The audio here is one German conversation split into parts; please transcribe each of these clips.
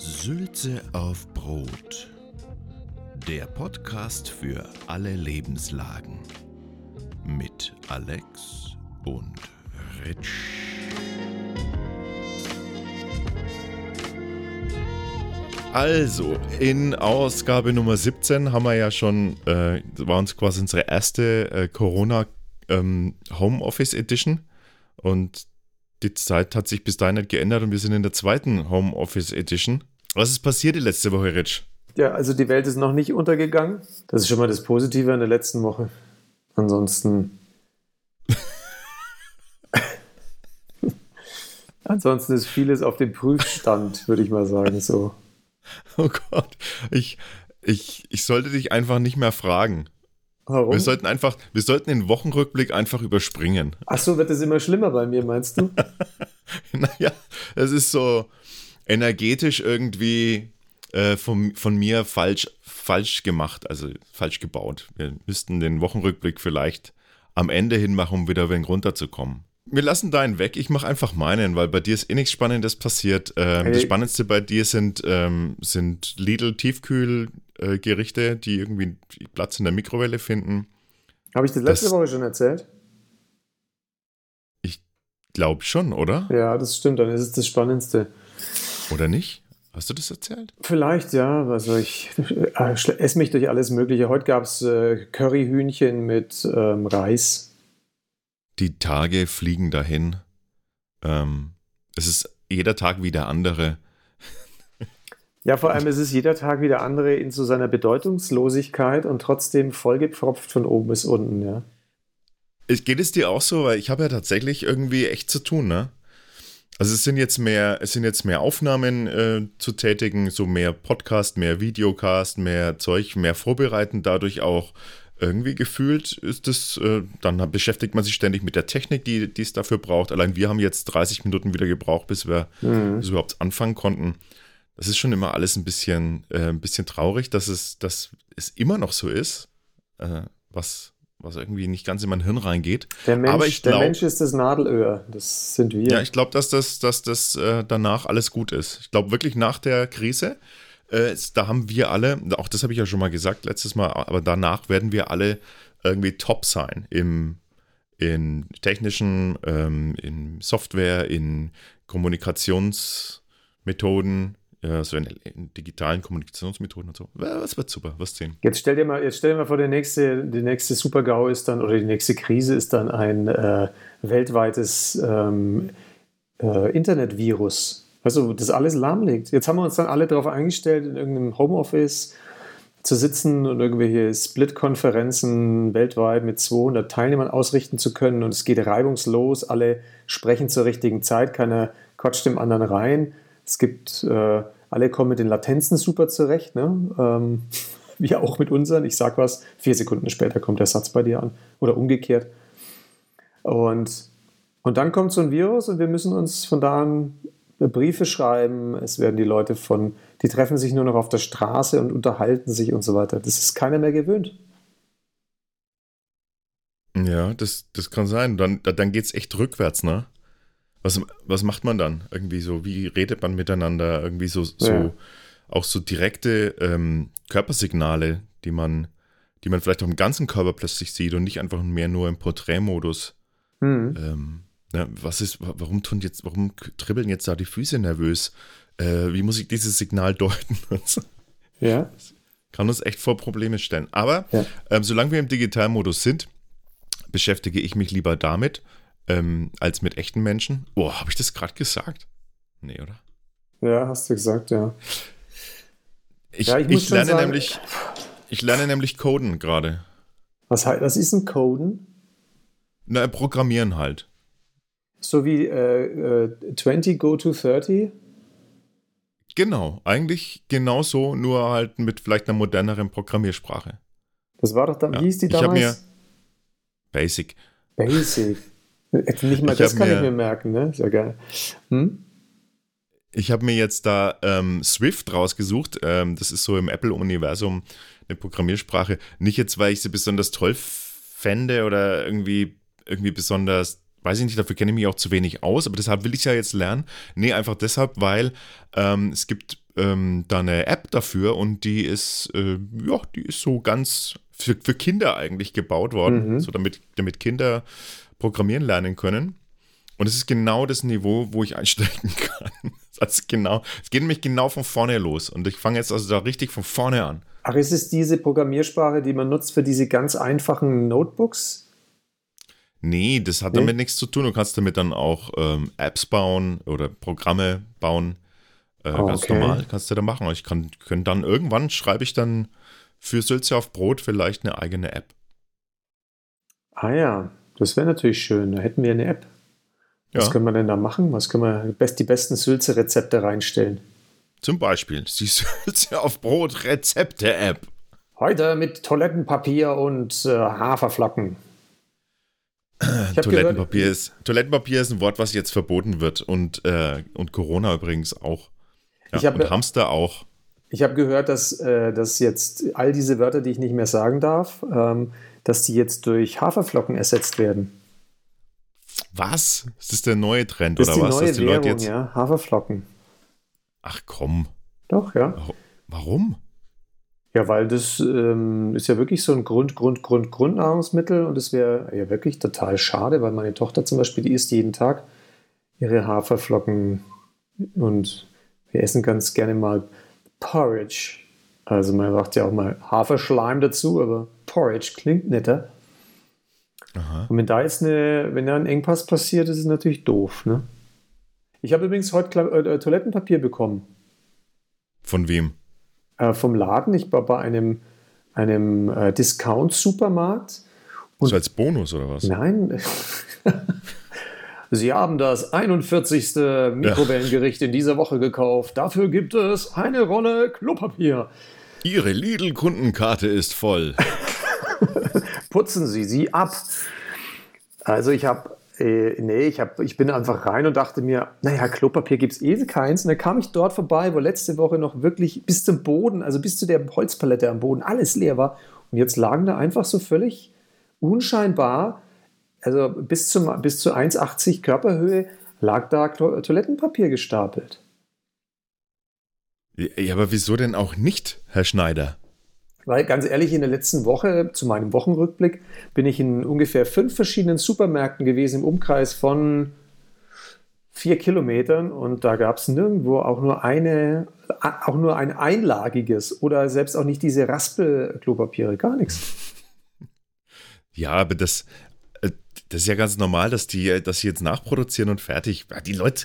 Sülze auf Brot. Der Podcast für alle Lebenslagen. Mit Alex und Rich. Also, in Ausgabe Nummer 17 haben wir ja schon, äh, war uns quasi unsere erste äh, Corona ähm, Homeoffice Edition. Und die Zeit hat sich bis dahin nicht geändert und wir sind in der zweiten Homeoffice Edition. Was ist passiert die letzte Woche, Rich? Ja, also die Welt ist noch nicht untergegangen. Das ist schon mal das Positive in der letzten Woche. Ansonsten. Ansonsten ist vieles auf dem Prüfstand, würde ich mal sagen. So. Oh Gott, ich, ich, ich sollte dich einfach nicht mehr fragen. Warum? Wir sollten einfach, wir sollten den Wochenrückblick einfach überspringen. Ach so, wird es immer schlimmer bei mir, meinst du? naja, es ist so energetisch irgendwie äh, von, von mir falsch, falsch gemacht, also falsch gebaut. Wir müssten den Wochenrückblick vielleicht am Ende hin machen, um wieder ein wenig runterzukommen. Wir lassen deinen weg, ich mache einfach meinen, weil bei dir ist eh nichts Spannendes passiert. Ähm, Hey. Das Spannendste bei dir sind, ähm, sind Lidl-Tiefkühlgerichte, die irgendwie Platz in der Mikrowelle finden. Habe ich das letzte Das- Woche schon erzählt? Glaub schon, oder? Ja, das stimmt, dann ist es das Spannendste. Oder nicht? Hast du das erzählt? Vielleicht, ja. Also ich äh, esse mich durch alles Mögliche. Heute gab es äh, Curryhühnchen mit ähm, Reis. Die Tage fliegen dahin. Ähm, es ist jeder Tag wie der andere. Ja, vor allem ist es jeder Tag wie der andere in so seiner Bedeutungslosigkeit und trotzdem vollgepfropft von oben bis unten, ja. Es- Geht es dir auch so? Weil ich habe ja tatsächlich irgendwie echt zu tun, ne? Also es sind jetzt mehr, es sind jetzt mehr Aufnahmen äh, zu tätigen, so mehr Podcast, mehr Videocast, mehr Zeug, mehr vorbereiten, dadurch auch irgendwie gefühlt ist es, äh, dann beschäftigt man sich ständig mit der Technik, die, die es dafür braucht. Allein wir haben jetzt 30 Minuten wieder gebraucht, bis wir, Mhm. bis überhaupt anfangen konnten. Das ist schon immer alles ein bisschen, äh, ein bisschen traurig, dass es, dass es immer noch so ist, äh, was, was irgendwie nicht ganz in mein Hirn reingeht. Der Mensch, Aber ich der glaub- Mensch ist das Nadelöhr. Das sind wir. Ja, ich glaube, dass das, dass das äh, danach alles gut ist. Ich glaube wirklich nach der Krise, äh, da haben wir alle, auch das habe ich ja schon mal gesagt letztes Mal, aber danach werden wir alle irgendwie top sein im in technischen, ähm, in Software, in Kommunikationsmethoden, so in, digitalen Kommunikationsmethoden und so. Das wird super, was sehen. Jetzt stell dir mal, jetzt stell dir mal vor, der nächste, die nächste Super-GAU ist dann, oder die nächste Krise ist dann ein äh, weltweites ähm, äh, Internetvirus. Du, das alles lahmlegt. Jetzt haben wir uns dann alle darauf eingestellt, in irgendeinem Homeoffice zu sitzen und irgendwelche Split-Konferenzen weltweit mit 200 Teilnehmern ausrichten zu können und es geht reibungslos, alle sprechen zur richtigen Zeit, keiner quatscht dem anderen rein. Es gibt, äh, alle kommen mit den Latenzen super zurecht, ne? ähm, wie auch mit unseren. Ich sag was, vier Sekunden später kommt der Satz bei dir an oder umgekehrt. Und, und dann kommt so ein Virus und wir müssen uns von da an Briefe schreiben. Es werden die Leute von, die treffen sich nur noch auf der Straße und unterhalten sich und so weiter. Das ist keiner mehr gewöhnt. Ja, das, das kann sein. Dann, dann geht es echt rückwärts, ne? Was, was macht man dann? Irgendwie so, wie redet man miteinander? Irgendwie so, so Ja. auch so direkte ähm, Körpersignale, die man, die man vielleicht auch im ganzen Körper plötzlich sieht und nicht einfach mehr nur im Porträtmodus. Hm. Ähm, ne, was ist, wa- warum tun jetzt, warum dribbeln jetzt da die Füße nervös? Äh, wie muss ich dieses Signal deuten? Ja. kann uns echt vor Probleme stellen. Aber Ja. ähm, solange wir im Digitalmodus sind, beschäftige ich mich lieber damit ähm, als mit echten Menschen. Oh, habe ich das gerade gesagt? Nee, oder? Ja, hast du gesagt, ja. Ich, Ja, ich ich, lerne sagen- nämlich, ich lerne nämlich Coden gerade. Was, was ist ein Coden? Na, Programmieren halt. So wie äh, äh, 20 go to 30? Genau, eigentlich genauso, nur halt mit vielleicht einer moderneren Programmiersprache. Das war doch dann, Ja. wie hieß die Ich hab damals? Basic. Basic. Jetzt Nicht mal Ich das kann ich mir- mir merken, ne? Ist ja geil. Hm? Ich habe mir jetzt da ähm, Swift rausgesucht. Ähm, das ist so im Apple-Universum eine Programmiersprache. Nicht jetzt, weil ich sie besonders toll fände oder irgendwie, irgendwie besonders, weiß ich nicht, dafür kenne ich mich auch zu wenig aus, aber deshalb will ich ja jetzt lernen. Nee, einfach deshalb, weil ähm, es gibt ähm, da eine App dafür und die ist, äh, ja, die ist so ganz für, für Kinder eigentlich gebaut worden, mhm. so damit, damit Kinder programmieren lernen können. Und es ist genau das Niveau, wo ich einsteigen kann. Also genau, es geht nämlich genau von vorne los. Und ich fange jetzt also da richtig von vorne an. Ach, ist es diese Programmiersprache, die man nutzt für diese ganz einfachen Notebooks? Nee, das hat nee. damit nichts zu tun. Du kannst damit dann auch ähm, Apps bauen oder Programme bauen. Äh, oh, ganz okay. normal kannst du da machen. Ich kann, kann dann irgendwann schreibe ich dann für Sülze auf Brot vielleicht eine eigene App. Ah ja, das wäre natürlich schön. Da hätten wir eine App. Was ja. können wir denn da machen? Was können wir best, die besten Sülze-Rezepte reinstellen? Zum Beispiel die Sülze auf Brot Rezepte-App. Heute mit Toilettenpapier und äh, Haferflocken. Toilettenpapier, gehört, ist, Toilettenpapier ist ein Wort, was jetzt verboten wird und, äh, und Corona übrigens auch. Ja, hab, und Hamster auch. Ich habe gehört, dass, äh, dass jetzt all diese Wörter, die ich nicht mehr sagen darf, ähm, dass die jetzt durch Haferflocken ersetzt werden. Was? Ist das der neue Trend das oder was? Neue dass die Währung, Leute jetzt. Ja, Haferflocken. Ach komm. Doch, ja. Warum? Ja, weil das ähm, ist ja wirklich so ein Grund, Grund, Grund, Grundnahrungsmittel und es wäre ja wirklich total schade, weil meine Tochter zum Beispiel, die isst jeden Tag ihre Haferflocken und wir essen ganz gerne mal Porridge. Also man macht ja auch mal Haferschleim dazu, aber Porridge klingt netter. Aha. Und wenn da jetzt eine, wenn da ein Engpass passiert, ist es natürlich doof, ne? Ich habe übrigens heute äh, Toilettenpapier bekommen. Von wem? Äh, vom Laden. Ich war bei einem, einem äh, Discount-Supermarkt. So als Bonus oder was? Nein. Sie haben das 41. Mikrowellengericht ja. in dieser Woche gekauft. Dafür gibt es eine Rolle Klopapier. Ihre Lidl-Kundenkarte ist voll. Putzen Sie sie ab. Also ich habe äh, nee, ich, hab, ich bin einfach rein und dachte mir, naja, Klopapier gibt es eh keins. Und dann kam ich dort vorbei, wo letzte Woche noch wirklich bis zum Boden, also bis zu der Holzpalette am Boden, alles leer war. Und jetzt lagen da einfach so völlig unscheinbar, also bis, zum, bis zu 1,80 Körperhöhe, lag da Toilettenpapier gestapelt. Ja, aber wieso denn auch nicht, Herr Schneider? Weil ganz ehrlich, in der letzten Woche, zu meinem Wochenrückblick, bin ich in ungefähr fünf verschiedenen Supermärkten gewesen im Umkreis von vier Kilometern und da gab es nirgendwo auch nur eine, auch nur ein einlagiges oder selbst auch nicht diese Raspel-Klopapiere, gar nichts. Ja, aber das, äh, das ist ja ganz normal, dass die, dass sie jetzt nachproduzieren und fertig. Die Leute,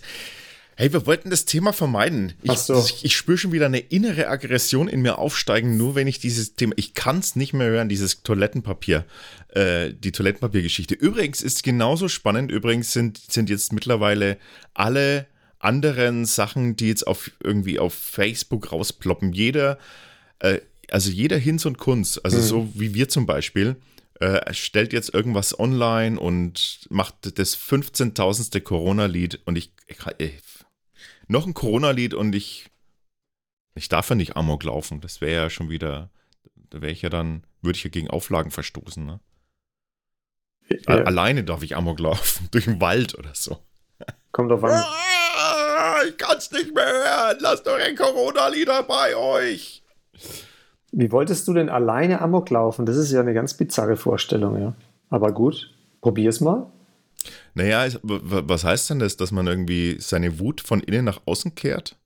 Hey, wir wollten das Thema vermeiden. Ich, so. ich, ich spüre schon wieder eine innere Aggression in mir aufsteigen, nur wenn ich dieses Thema, ich kann es nicht mehr hören, dieses Toilettenpapier, äh, die Toilettenpapiergeschichte. Übrigens ist genauso spannend, übrigens sind, sind jetzt mittlerweile alle anderen Sachen, die jetzt auf irgendwie auf Facebook rausploppen. Jeder, äh, also jeder Hinz und Kunst, also mhm. so wie wir zum Beispiel, äh, stellt jetzt irgendwas online und macht das 15.000. Corona-Lied und ich, ich, ich noch ein Corona-Lied und ich, ich darf ja nicht Amok laufen. Das wäre ja schon wieder, da wäre ich ja dann, würde ich ja gegen Auflagen verstoßen, ne? Ja. Alleine darf ich Amok laufen, durch den Wald oder so. Kommt auf an. Ah, ich kann's nicht mehr hören. Lasst doch ein Corona-Lieder bei euch. Wie wolltest du denn alleine Amok laufen? Das ist ja eine ganz bizarre Vorstellung, ja. Aber gut, probier's mal. Naja, was heißt denn das, dass man irgendwie seine Wut von innen nach außen kehrt?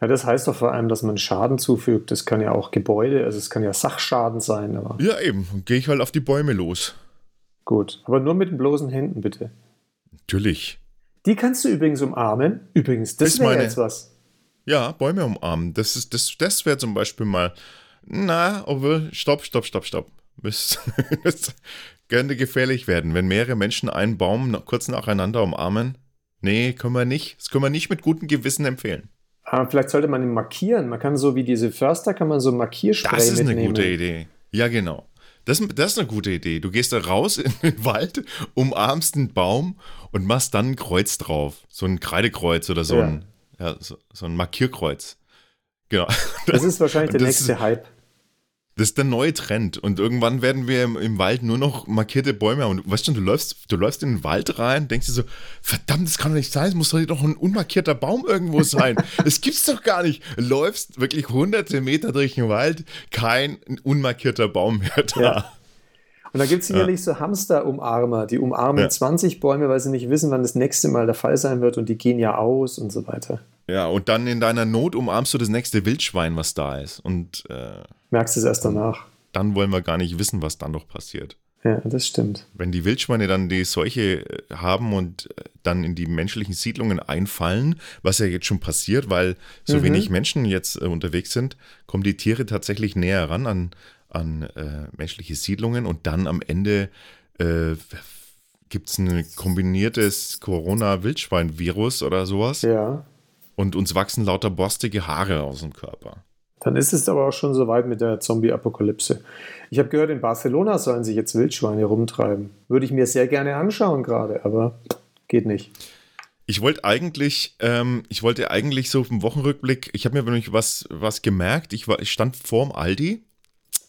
Ja, das heißt doch vor allem, dass man Schaden zufügt. Das kann ja auch Gebäude, also es kann ja Sachschaden sein. Aber ja, eben. Gehe ich halt auf die Bäume los. Gut, aber nur mit den bloßen Händen, bitte. Natürlich. Die kannst du übrigens umarmen. Übrigens, das wäre jetzt was. Ja, Bäume umarmen. Das, das, das wäre zum Beispiel mal. Na, obwohl, stopp, stopp, stopp, stopp. könnte gefährlich werden, wenn mehrere Menschen einen Baum kurz nacheinander umarmen. Nee, können wir nicht. Das können wir nicht mit gutem Gewissen empfehlen. Aber vielleicht sollte man ihn markieren. Man kann so wie diese Förster, kann man so Markierspray Das ist mitnehmen. eine gute Idee. Ja, genau. Das, das, ist eine gute Idee. Du gehst da raus in den Wald, umarmst einen Baum und machst dann ein Kreuz drauf. So ein Kreidekreuz oder so, ja. ein, ja, so, so, ein Markierkreuz. Genau. Das ist wahrscheinlich der nächste ist, Hype. Das ist der neue Trend. Und irgendwann werden wir im, im, Wald nur noch markierte Bäume haben. Und weißt du, du läufst, du läufst in den Wald rein, denkst dir so, verdammt, das kann doch nicht sein, es muss doch doch ein unmarkierter Baum irgendwo sein. das gibt's doch gar nicht. Läufst wirklich hunderte Meter durch den Wald, kein unmarkierter Baum mehr da. Ja. Und da gibt es sicherlich ja. so Hamster-Umarmer, die umarmen ja. 20 Bäume, weil sie nicht wissen, wann das nächste Mal der Fall sein wird und die gehen ja aus und so weiter. Ja, und dann in deiner Not umarmst du das nächste Wildschwein, was da ist. Und äh, merkst es erst danach. Dann wollen wir gar nicht wissen, was dann noch passiert. Ja, das stimmt. Wenn die Wildschweine dann die Seuche äh, haben und äh, dann in die menschlichen Siedlungen einfallen, was ja jetzt schon passiert, weil so mhm. wenig Menschen jetzt äh, unterwegs sind, kommen die Tiere tatsächlich näher ran an, an äh, menschliche Siedlungen und dann am Ende äh, gibt es ein kombiniertes Corona-Wildschwein-Virus oder sowas. Ja. Und uns wachsen lauter borstige Haare aus dem Körper. Dann ist es aber auch schon soweit mit der Zombie-Apokalypse. Ich habe gehört, in Barcelona sollen sich jetzt Wildschweine rumtreiben. Würde ich mir sehr gerne anschauen gerade, aber geht nicht. Ich wollte eigentlich, ähm, ich wollte eigentlich so im Wochenrückblick, ich habe mir nämlich was, was gemerkt. Ich, war, ich stand vorm Aldi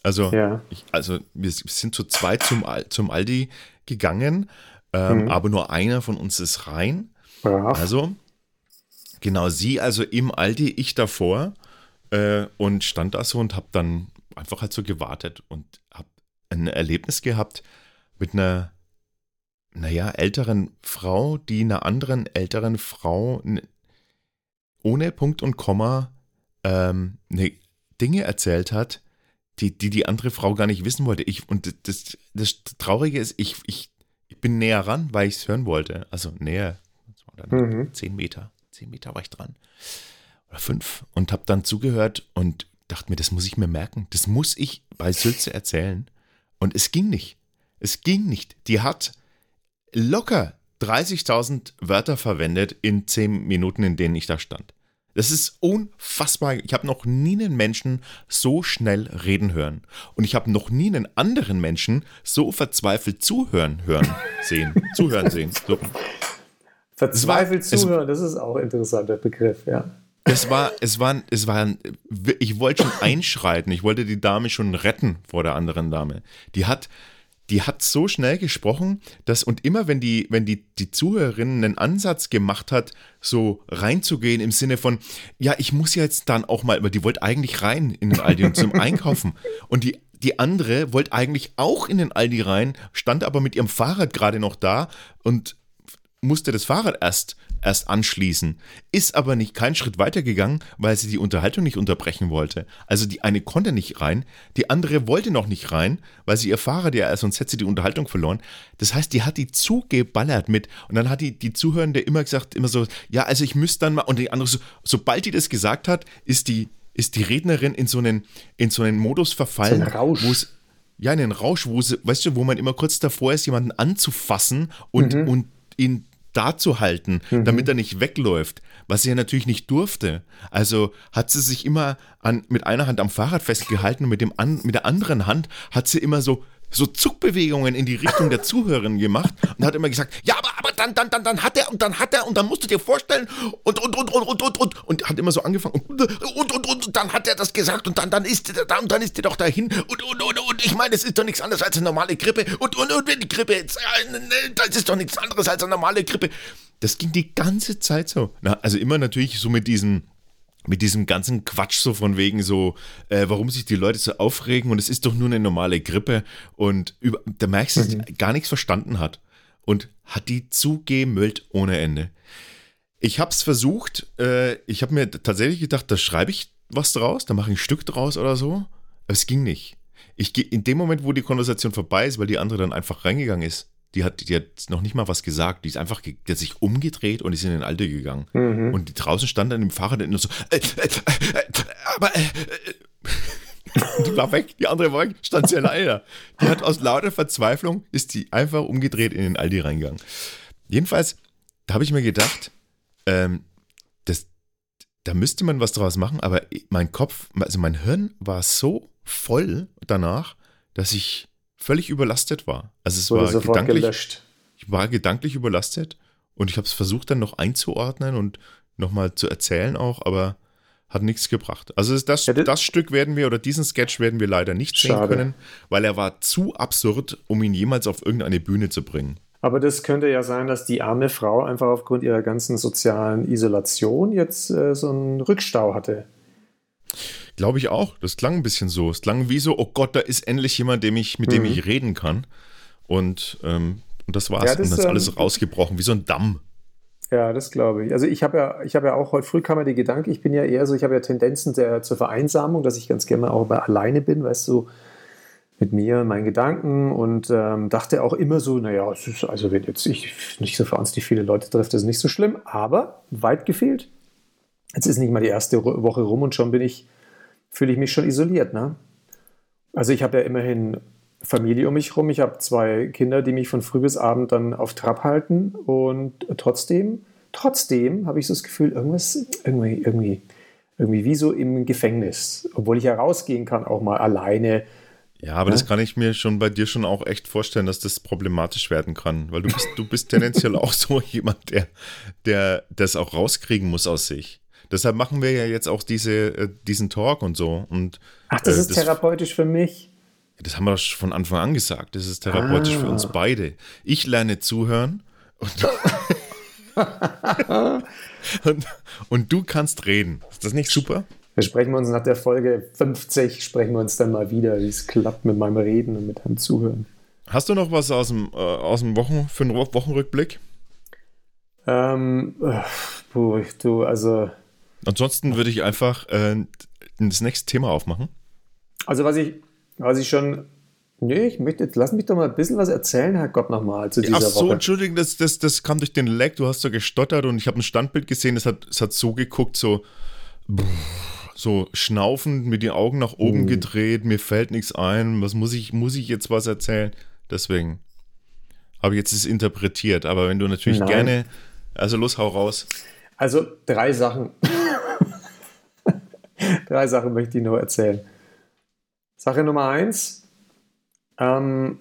also, ja. ich, also wir sind zu zweit zum, zum Aldi gegangen, ähm, mhm. aber nur einer von uns ist rein. Ja. Also, genau, sie also im Aldi, ich davor äh, und stand da so und habe dann einfach halt so gewartet und habe ein Erlebnis gehabt mit einer, naja, älteren Frau, die einer anderen älteren Frau ohne Punkt und Komma ähm, ne, Dinge erzählt hat, die, die die andere Frau gar nicht wissen wollte. Ich, und das, das Traurige ist, ich, ich, ich bin näher ran, weil ich es hören wollte. Also näher, das war dann mhm. zehn Meter. Zehn Meter war ich dran. Oder fünf. Und habe dann zugehört und dachte mir, das muss ich mir merken. Das muss ich bei Sülze erzählen. Und es ging nicht. Es ging nicht. Die hat locker 30.000 Wörter verwendet in zehn Minuten, in denen ich da stand. Das ist unfassbar. Ich habe noch nie einen Menschen so schnell reden hören. Und ich habe noch nie einen anderen Menschen so verzweifelt zuhören hören sehen. zuhören sehen. So. Verzweifelt war, zuhören, das ist auch ein interessanter Begriff, ja. Es war, es war, es war, ich wollte schon einschreiten. Ich wollte die Dame schon retten vor der anderen Dame. Die hat, die hat so schnell gesprochen, dass und immer wenn die, wenn die, die Zuhörerin einen Ansatz gemacht hat, so reinzugehen im Sinne von, ja, ich muss jetzt dann auch mal, aber die wollte eigentlich rein in den Aldi und zum Einkaufen. Und die, die andere wollte eigentlich auch in den Aldi rein, stand aber mit ihrem Fahrrad gerade noch da und musste das Fahrrad erst erst anschließen, ist aber nicht keinen Schritt weitergegangen, weil sie die Unterhaltung nicht unterbrechen wollte. Also die eine konnte nicht rein, die andere wollte noch nicht rein, weil sie ihr Fahrrad ja, sonst hätte sie die Unterhaltung verloren. Das heißt, die hat die zugeballert mit und dann hat die, die Zuhörende immer gesagt, immer so, ja, also ich müsste dann mal, und die andere so, sobald die das gesagt hat, ist die, ist die Rednerin in so einen, in so einen Modus verfallen, so Rausch. wo es ja, in den Rausch, wo sie, weißt du, wo man immer kurz davor ist, jemanden anzufassen und, mhm. und ihn da zu halten, mhm. damit er nicht wegläuft, was sie ja natürlich nicht durfte. Also hat sie sich immer an, mit einer Hand am Fahrrad festgehalten und mit, dem an, mit der anderen Hand hat sie immer so so Zuckbewegungen in die Richtung der Zuhörerin gemacht und hat immer gesagt, ja, aber, aber dann, dann, dann, dann hat er und dann hat er und dann musst du dir vorstellen und, und, und, und, und, und, und, und hat immer so angefangen und, und, und, und, dann hat er das gesagt und dann, dann ist er da und dann ist er doch dahin und, und, und, und, ich meine, es ist doch nichts anderes als eine normale Grippe und, und, und, die Grippe jetzt, das ist doch nichts anderes als eine normale Grippe. Das ging die ganze Zeit so. Na, also immer natürlich so mit diesen mit diesem ganzen Quatsch so von wegen so, äh, warum sich die Leute so aufregen und es ist doch nur eine normale Grippe und über, da merkst du, dass mhm. gar nichts verstanden hat und hat die zugemüllt ohne Ende. Ich habe es versucht, äh, ich habe mir tatsächlich gedacht, da schreibe ich was draus, da mache ich ein Stück draus oder so, aber es ging nicht. Ich gehe in dem Moment, wo die Konversation vorbei ist, weil die andere dann einfach reingegangen ist, die hat, die hat noch nicht mal was gesagt. Die ist einfach, die hat sich umgedreht und ist in den Alte gegangen. Mhm. Und die draußen stand dann im Fahrrad und so, äh, äh, äh, aber, äh, äh. die war weg, die andere war weg, stand sie alleine. Die hat aus lauter Verzweiflung, ist die einfach umgedreht in den Aldi reingegangen. Jedenfalls, da habe ich mir gedacht, ähm, das, da müsste man was draus machen, aber mein Kopf, also mein Hirn war so voll danach, dass ich völlig überlastet war. Also es war gedanklich, gelöscht. ich war gedanklich überlastet und ich habe es versucht dann noch einzuordnen und nochmal zu erzählen auch, aber Hat nichts gebracht. Also das, ja, das, das, Stück werden wir oder diesen Sketch werden wir leider nicht sehen schade. können, weil er war zu absurd, um ihn jemals auf irgendeine Bühne zu bringen. Aber das könnte ja sein, dass die arme Frau einfach aufgrund ihrer ganzen sozialen Isolation jetzt äh, so einen Rückstau hatte. Glaube ich auch. Das klang ein bisschen so. Es klang wie so, oh Gott, da ist endlich jemand, dem ich, mit mhm. dem ich reden kann. Und, ähm, und das war's. Ja, das, und dann ist alles ähm, rausgebrochen, wie so ein Damm. Ja, das glaube ich. Also ich habe ja, ich habe ja auch heute früh kam mir die Gedanke, ich bin ja eher so, ich habe ja Tendenzen der, zur Vereinsamung, dass ich ganz gerne auch bei alleine bin, weißt du, mit mir, meinen Gedanken und ähm, dachte auch immer so, naja, also wenn jetzt ich nicht so wahnsinnig viele Leute trifft, ist nicht so schlimm, aber weit gefehlt. Jetzt ist nicht mal die erste Woche rum und schon bin ich, fühle ich mich schon isoliert, ne? Also ich habe ja immerhin Familie um mich herum. Ich habe zwei Kinder, die mich von früh bis abend dann auf Trab halten. Und trotzdem, trotzdem habe ich so das Gefühl, irgendwas, irgendwie, irgendwie, irgendwie wie so im Gefängnis. Obwohl ich ja rausgehen kann, auch mal alleine. Ja, aber ja? das kann ich mir schon bei dir schon auch echt vorstellen, dass das problematisch werden kann. Weil du bist, du bist tendenziell auch so jemand, der, der das auch rauskriegen muss aus sich. Deshalb machen wir ja jetzt auch diese, äh, diesen Talk und so. Und, Ach, das äh, ist das therapeutisch für mich. Das haben wir von Anfang an gesagt. Das ist therapeutisch ah. für uns ah. beide. Ich lerne zuhören und, und, und, du kannst reden. Ist das nicht super? Wir sprechen uns nach der Folge 50, sprechen wir uns dann mal wieder, wie es klappt mit meinem Reden und mit deinem Zuhören. Hast du noch was aus dem, äh, aus dem Wochen, für einen Wochenrückblick? Ähm, puh, du, also. Ansonsten würde ich einfach äh, das nächste Thema aufmachen. Also, was ich was ich schon. Nee, ich möchte jetzt, lass mich doch mal ein bisschen was erzählen, Herr Gott, nochmal zu dieser Ach so, Woche. Entschuldigung, das, das, das kam durch den Lag, du hast so gestottert und ich habe ein Standbild gesehen, das hat, das hat so geguckt, so, so schnaufend, mit den Augen nach oben mhm. gedreht, mir fällt nichts ein, was muss ich, muss ich jetzt was erzählen? Deswegen habe ich jetzt es interpretiert, aber wenn du natürlich Nein. gerne, also los, hau raus. Also drei Sachen. drei Sachen möchte ich nur erzählen. Sache Nummer eins. Ähm,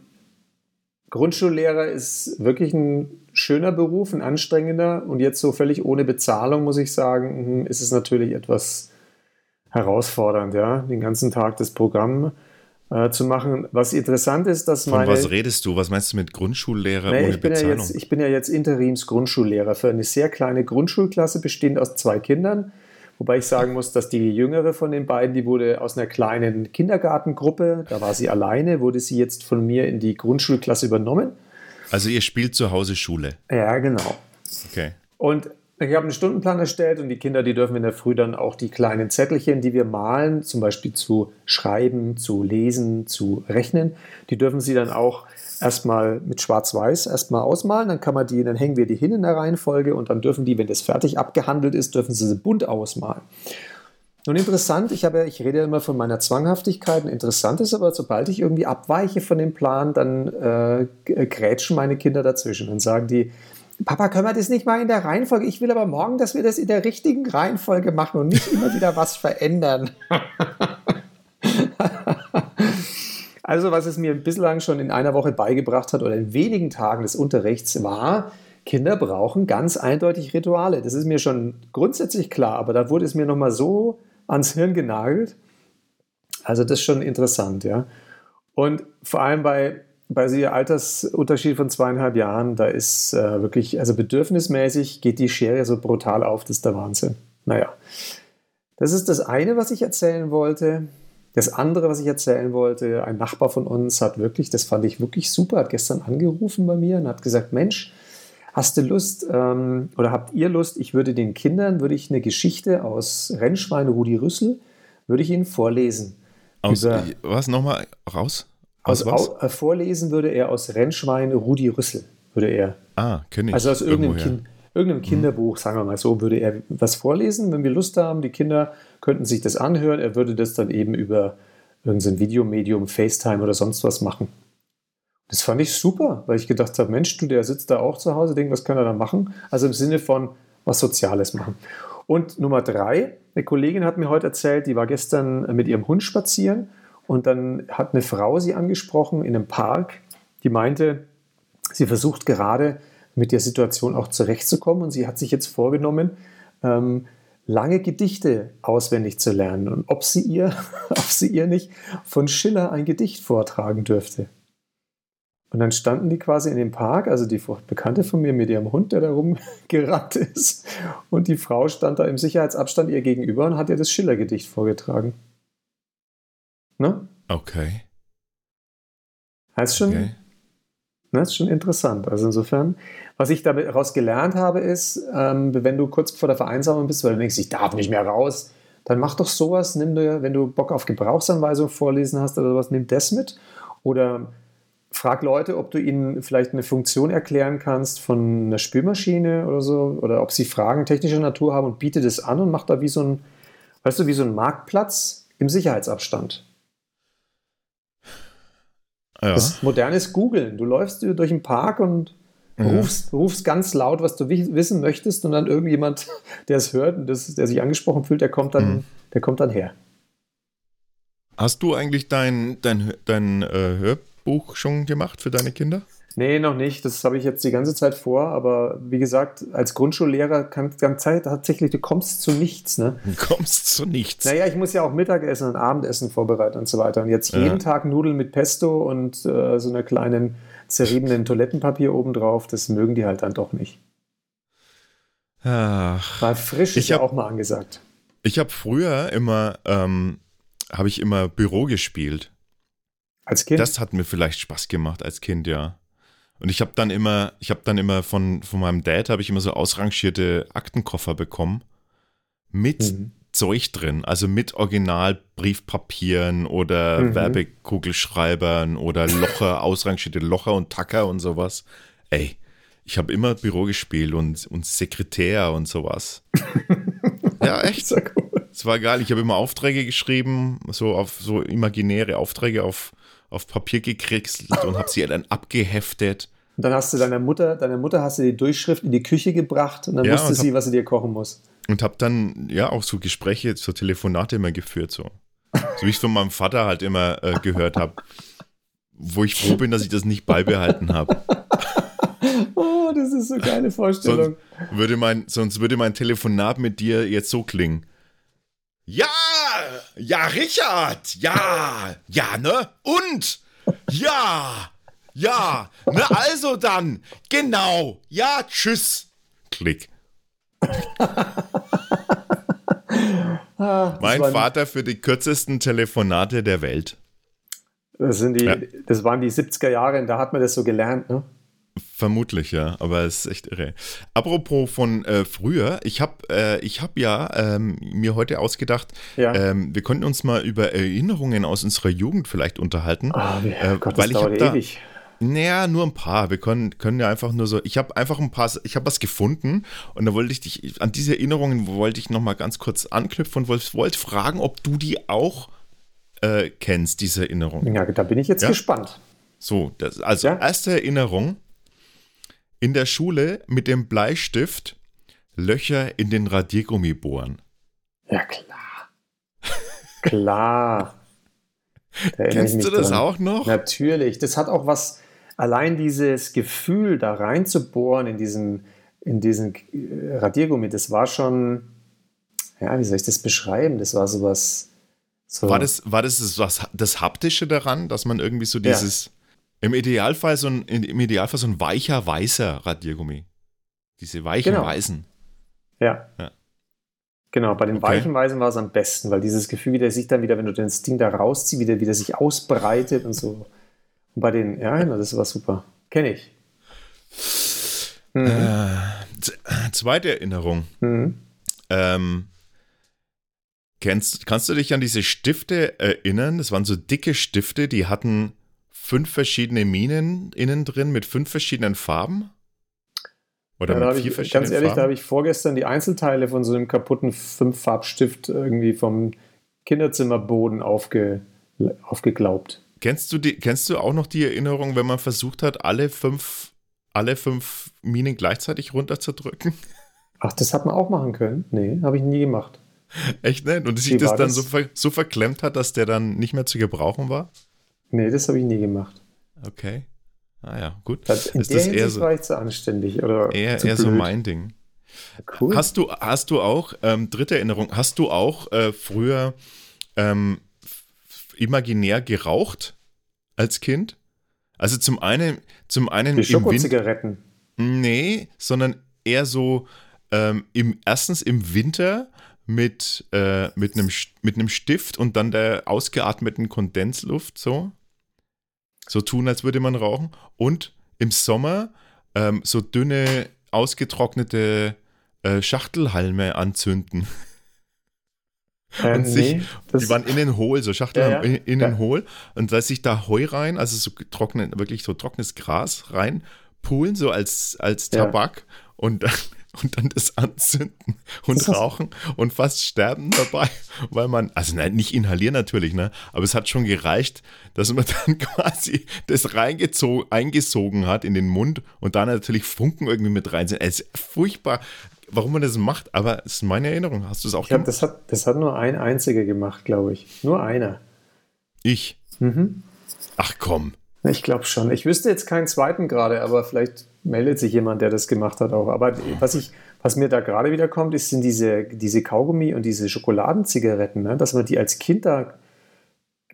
Grundschullehrer ist wirklich ein schöner Beruf, ein anstrengender und jetzt so völlig ohne Bezahlung, muss ich sagen, hm, ist es natürlich etwas herausfordernd, ja, den ganzen Tag das Programm äh, zu machen. Was interessant ist, dass meine... Von was redest du? Was meinst du mit Grundschullehrer nee, ohne ich bin Bezahlung? Ja jetzt, ich bin ja jetzt Interims-Grundschullehrer für eine sehr kleine Grundschulklasse, bestehend aus zwei Kindern. Wobei ich sagen muss, dass die jüngere von den beiden, die wurde aus einer kleinen Kindergartengruppe, da war sie alleine, wurde sie jetzt von mir in die Grundschulklasse übernommen. Also ihr spielt zu Hause Schule. Ja, genau. Okay. Und ich habe einen Stundenplan erstellt und die Kinder, die dürfen in der Früh dann auch die kleinen Zettelchen, die wir malen, zum Beispiel zu schreiben, zu lesen, zu rechnen, die dürfen sie dann auch erstmal mit Schwarz-Weiß erstmal ausmalen, dann kann man die, dann hängen wir die hin in der Reihenfolge und dann dürfen die, wenn das fertig abgehandelt ist, dürfen sie sie bunt ausmalen. Nun interessant, ich, habe, ich rede ja immer von meiner Zwanghaftigkeit. Interessant ist aber, sobald ich irgendwie abweiche von dem Plan, dann äh, grätschen meine Kinder dazwischen und sagen die, Papa, können wir das nicht mal in der Reihenfolge? Ich will aber morgen, dass wir das in der richtigen Reihenfolge machen und nicht immer wieder was verändern. Also, was es mir bislang schon in einer Woche beigebracht hat oder in wenigen Tagen des Unterrichts war, Kinder brauchen ganz eindeutig Rituale. Das ist mir schon grundsätzlich klar, aber da wurde es mir nochmal so ans Hirn genagelt. Also, das ist schon interessant, ja. Und vor allem bei, bei diesem Altersunterschied von zweieinhalb Jahren, da ist äh, wirklich, also bedürfnismäßig geht die Schere so brutal auf, das ist der Wahnsinn. Naja, das ist das eine, was ich erzählen wollte. Das andere, was ich erzählen wollte, ein Nachbar von uns hat wirklich, das fand ich wirklich super, hat gestern angerufen bei mir und hat gesagt, Mensch, hast du Lust ähm, oder habt ihr Lust, ich würde den Kindern, würde ich eine Geschichte aus Rennschwein Rudi Rüssel, würde ich ihnen vorlesen. Aus, über, was nochmal raus? Aus, aus was? Äh, vorlesen würde er aus Rennschwein Rudi Rüssel, würde er. Ah, kenne ich. Also aus irgendeinem Kind irgendeinem mhm. Kinderbuch, sagen wir mal so, würde er was vorlesen, wenn wir Lust haben. Die Kinder könnten sich das anhören. Er würde das dann eben über irgendein Videomedium, FaceTime oder sonst was machen. Das fand ich super, weil ich gedacht habe, Mensch, du, der sitzt da auch zu Hause, denk, was kann er da machen? Also im Sinne von was Soziales machen. Und Nummer drei, eine Kollegin hat mir heute erzählt, die war gestern mit ihrem Hund spazieren und dann hat eine Frau sie angesprochen in einem Park, die meinte, sie versucht gerade mit der Situation auch zurechtzukommen. Und sie hat sich jetzt vorgenommen, ähm, lange Gedichte auswendig zu lernen und ob sie ihr, ob sie ihr nicht von Schiller ein Gedicht vortragen dürfte. Und dann standen die quasi in dem Park, also die Bekannte von mir mit ihrem Hund, der da rumgerannt ist. Und die Frau stand da im Sicherheitsabstand ihr gegenüber und hat ihr das Schiller-Gedicht vorgetragen. Ne? Okay. Ist schon, okay. Das ne, ist schon interessant. Also insofern, was ich daraus gelernt habe, ist, ähm, wenn du kurz vor der Vereinsamung bist, weil du denkst, ich darf nicht mehr raus, dann mach doch sowas, nimm dir, wenn du Bock auf Gebrauchsanweisung vorlesen hast oder sowas, nimm das mit. Oder frag Leute, ob du ihnen vielleicht eine Funktion erklären kannst von einer Spülmaschine oder so, oder ob sie Fragen technischer Natur haben und biete das an und mach da wie so ein, weißt du, wie so ein Marktplatz im Sicherheitsabstand. Ja. Das ist Googeln. Du läufst durch den Park und rufst, ja. rufst ganz laut, was du wissen möchtest, und dann irgendjemand, der es hört und das, der sich angesprochen fühlt, der kommt dann, mhm. der kommt dann her. Hast du eigentlich dein, dein, dein äh, Hörbuch schon gemacht für deine Kinder? Nee, noch nicht. Das habe ich jetzt die ganze Zeit vor. Aber wie gesagt, als Grundschullehrer kann die Zeit tatsächlich, du kommst zu nichts. Ne? Du kommst zu nichts. Naja, ich muss ja auch Mittagessen und Abendessen vorbereiten und so weiter. Und jetzt jeden ja. Tag Nudeln mit Pesto und äh, so einer kleinen zerriebenen Toilettenpapier obendrauf, das mögen die halt dann doch nicht. Ach, Mal frisch ist hab, ja auch mal angesagt. Ich habe früher immer, ähm, habe ich immer Büro gespielt. Als Kind? Das hat mir vielleicht Spaß gemacht als Kind, ja. Und ich habe dann immer, ich habe dann immer von, von meinem Dad habe ich immer so ausrangierte Aktenkoffer bekommen mit mhm. Zeug drin, also mit Originalbriefpapieren oder mhm. Werbekugelschreibern oder Locher, ausrangierte Locher und Tacker und sowas. Ey, ich habe immer Büro gespielt und, und Sekretär und sowas. ja, echt. Es war geil. Ich habe immer Aufträge geschrieben, so auf so imaginäre Aufträge auf auf Papier gekriegselt und habe sie dann abgeheftet. Und dann hast du deiner Mutter, deiner Mutter hast du die Durchschrift in die Küche gebracht und dann ja, wusste und sie, hab, was sie dir kochen muss. Und habe dann ja auch so Gespräche, so Telefonate immer geführt, so. So wie ich es von meinem Vater halt immer äh, gehört habe. Wo ich froh bin, dass ich das nicht beibehalten habe. oh, das ist so eine geile Vorstellung. Sonst würde, mein, sonst würde mein Telefonat mit dir jetzt so klingen. Ja, ja, Richard, ja, ja, ne? Und, ja, ja, ne, also dann, genau, ja, tschüss. Klick. ah, mein Vater für die kürzesten Telefonate der Welt. Das, sind die, ja. das waren die 70er Jahre, da hat man das so gelernt, ne? Vermutlich, ja, aber es ist echt irre. Apropos von äh, früher, ich habe äh, hab ja ähm, mir heute ausgedacht, ja. ähm, wir könnten uns mal über Erinnerungen aus unserer Jugend vielleicht unterhalten. Wie, äh, Gott, weil ich da, ewig. Naja, nur ein paar. Wir können, können ja einfach nur so. Ich habe einfach ein paar, ich habe was gefunden und da wollte ich dich, an diese Erinnerungen wollte ich nochmal ganz kurz anknüpfen und wollte wollt fragen, ob du die auch äh, kennst, diese Erinnerungen. Ja, da bin ich jetzt ja? gespannt. So, das, also ja? erste Erinnerung in der Schule mit dem Bleistift Löcher in den Radiergummi bohren. Ja, klar. klar. Kennst du das dran. auch noch? Natürlich. Das hat auch was, allein dieses Gefühl, da reinzubohren in diesen, in diesen äh, Radiergummi, das war schon, ja, wie soll ich das beschreiben? Das war sowas. So war das, war das, das, das Haptische daran, dass man irgendwie so dieses. Ja im Idealfall so ein, im Idealfall so ein weicher, weißer Radiergummi. Diese weichen genau. Weißen. Ja. ja. Genau, bei den okay. weichen Weißen war es am besten, weil dieses Gefühl wieder sich dann wieder, wenn du das Ding da rausziehst, wieder, wieder sich ausbreitet und so. Und bei den, ja, genau, das war super. Kenne ich. Mhm. Äh, zweite Erinnerung. Mhm. Ähm, kennst, kannst du dich an diese Stifte erinnern? Das waren so dicke Stifte, die hatten fünf verschiedene Minen innen drin mit fünf verschiedenen Farben? Oder ja, mit vier ich, verschiedenen Ganz ehrlich, Farben? da habe ich vorgestern die Einzelteile von so einem kaputten Fünffarbstift irgendwie vom Kinderzimmerboden aufge, aufgeglaubt. Kennst du, die, kennst du auch noch die Erinnerung, wenn man versucht hat, alle fünf, alle fünf Minen gleichzeitig runterzudrücken? Ach, das hat man auch machen können? Nee, habe ich nie gemacht. Echt, ne? Und sich das dann das? So, ver so verklemmt hat, dass der dann nicht mehr zu gebrauchen war? Nee, das habe ich nie gemacht. Okay. Ah ja, gut. Das, in ist der das eher so, war ich zu anständig oder eher, eher so mein Ding. Cool. Hast du, hast du auch, ähm, dritte Erinnerung, hast du auch äh, früher ähm, imaginär geraucht als Kind? Also zum einen, zum einen. Die Schokozigaretten. Nee, sondern eher so ähm, im, erstens im Winter mit, äh, mit, einem, mit einem Stift und dann der ausgeatmeten Kondensluft so. So tun, als würde man rauchen. Und im Sommer ähm, so dünne, ausgetrocknete äh, Schachtelhalme anzünden. Ähm, und sich, nee, die waren innen hohl, so Schachtelhalme ja, ja. innen ja. hohl. Und da sich da Heu rein, also so trocknen, wirklich so trockenes Gras rein, poolen, so als, als Tabak. Und dann und dann das anzünden und das rauchen und fast sterben dabei, weil man, also nein, nicht inhalieren natürlich, ne, aber es hat schon gereicht, dass man dann quasi das reingezogen, eingesogen hat in den Mund und da natürlich Funken irgendwie mit rein sind. Es ist furchtbar, warum man das macht, aber es ist meine Erinnerung. Hast du es auch ich gemacht? das hat, das hat nur ein einziger gemacht, glaube ich. Nur einer. Ich? Mhm. Ach komm. Ich glaube schon. Ich wüsste jetzt keinen zweiten gerade, aber vielleicht meldet sich jemand, der das gemacht hat auch. Aber was, ich, was mir da gerade wieder kommt, ist, sind diese, diese Kaugummi und diese Schokoladenzigaretten, ne? dass man die als Kind da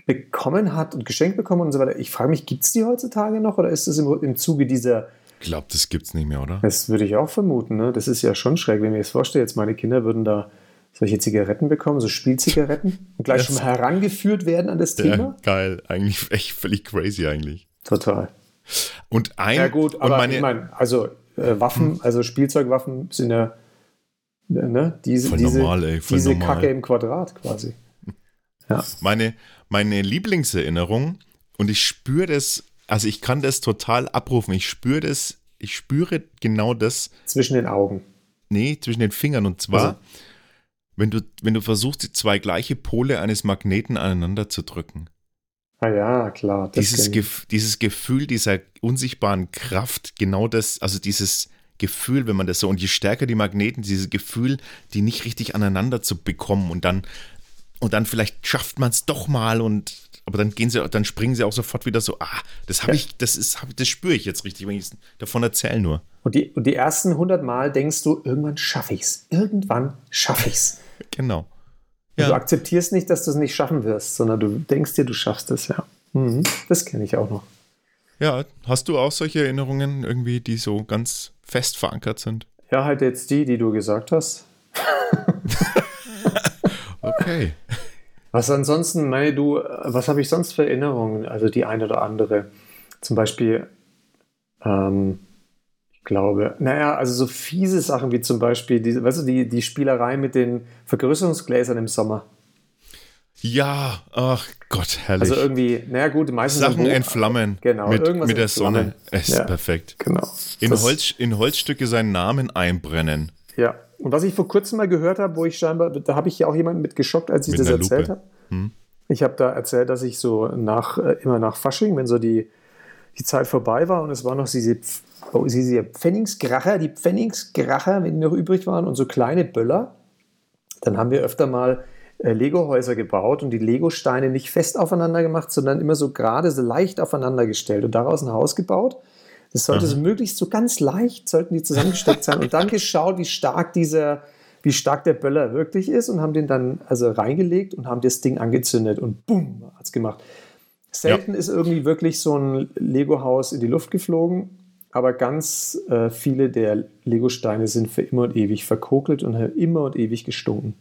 bekommen hat und geschenkt bekommen und so weiter. Ich frage mich, gibt es die heutzutage noch oder ist das im, im Zuge dieser. Ich glaube, das gibt es nicht mehr, oder? Das würde ich auch vermuten. Ne? Das ist ja schon schräg, wenn ich mir das vorstelle. Jetzt meine Kinder würden da solche Zigaretten bekommen, so Spielzigaretten und gleich schon herangeführt werden an das Thema. Ja, geil, eigentlich echt völlig crazy eigentlich. Total. Und ein. Ja, gut, aber meine, ich meine, also äh, Waffen, hm. also Spielzeugwaffen sind ja ne, diese, voll diese, normal, ey, diese normal. Kacke im Quadrat quasi. Ja. Meine, meine Lieblingserinnerung, und ich spüre das, also ich kann das total abrufen, ich spüre das, ich spüre genau das. Zwischen den Augen. Nee, zwischen den Fingern. Und zwar, also. Wenn, du, wenn du versuchst, die zwei gleiche Pole eines Magneten aneinander zu drücken. Ah ja, klar. Dieses, Gef dieses Gefühl dieser unsichtbaren Kraft, genau das, also dieses Gefühl, wenn man das so, und je stärker die Magneten, dieses Gefühl, die nicht richtig aneinander zu bekommen und dann, und dann vielleicht schafft man es doch mal und aber dann gehen sie, dann springen sie auch sofort wieder so, ah, das habe ja. ich, das ist, das spüre ich jetzt richtig, wenn ich davon erzähle nur. Und die, und die ersten 100 Mal denkst du, irgendwann schaffe ich es, irgendwann schaffe ich es. Genau. Ja. Du akzeptierst nicht, dass du es nicht schaffen wirst, sondern du denkst dir, du schaffst es, ja. Mhm. Das kenne ich auch noch. Ja, hast du auch solche Erinnerungen irgendwie, die so ganz fest verankert sind? Ja, halt jetzt die, die du gesagt hast. okay. Was ansonsten, meine du, was habe ich sonst für Erinnerungen? Also die eine oder andere. Zum Beispiel, ähm, glaube. Naja, also so fiese Sachen wie zum Beispiel, die, weißt du, die, die Spielerei mit den Vergrößerungsgläsern im Sommer. Ja, ach Gott, herrlich. Also irgendwie, naja gut, meistens. Sachen entflammen. Genau, mit, irgendwas mit der Sonne. Es ist ja, perfekt. Genau. In, Holz, in Holzstücke seinen Namen einbrennen. Ja. Und was ich vor kurzem mal gehört habe, wo ich scheinbar, da habe ich ja auch jemanden mit geschockt, als ich mit das erzählt habe. Hm. Ich habe da erzählt, dass ich so nach, äh, immer nach Fasching, wenn so die, die Zeit vorbei war und es war noch diese oh, diese Pfennigskracher, die Pfennigskracher, wenn die noch übrig waren, und so kleine Böller. Dann haben wir öfter mal äh, Lego-Häuser gebaut und die Lego-Steine nicht fest aufeinander gemacht, sondern immer so gerade, so leicht aufeinander gestellt und daraus ein Haus gebaut. Das sollte so möglichst so ganz leicht, sollten die zusammengesteckt sein und dann geschaut, wie stark dieser, wie stark der Böller wirklich ist und haben den dann also reingelegt und haben das Ding angezündet und bumm, hat es gemacht. Selten ja. ist irgendwie wirklich so ein Lego-Haus in die Luft geflogen aber ganz äh, viele der Lego-Steine sind für immer und ewig verkokelt und haben immer und ewig gestunken.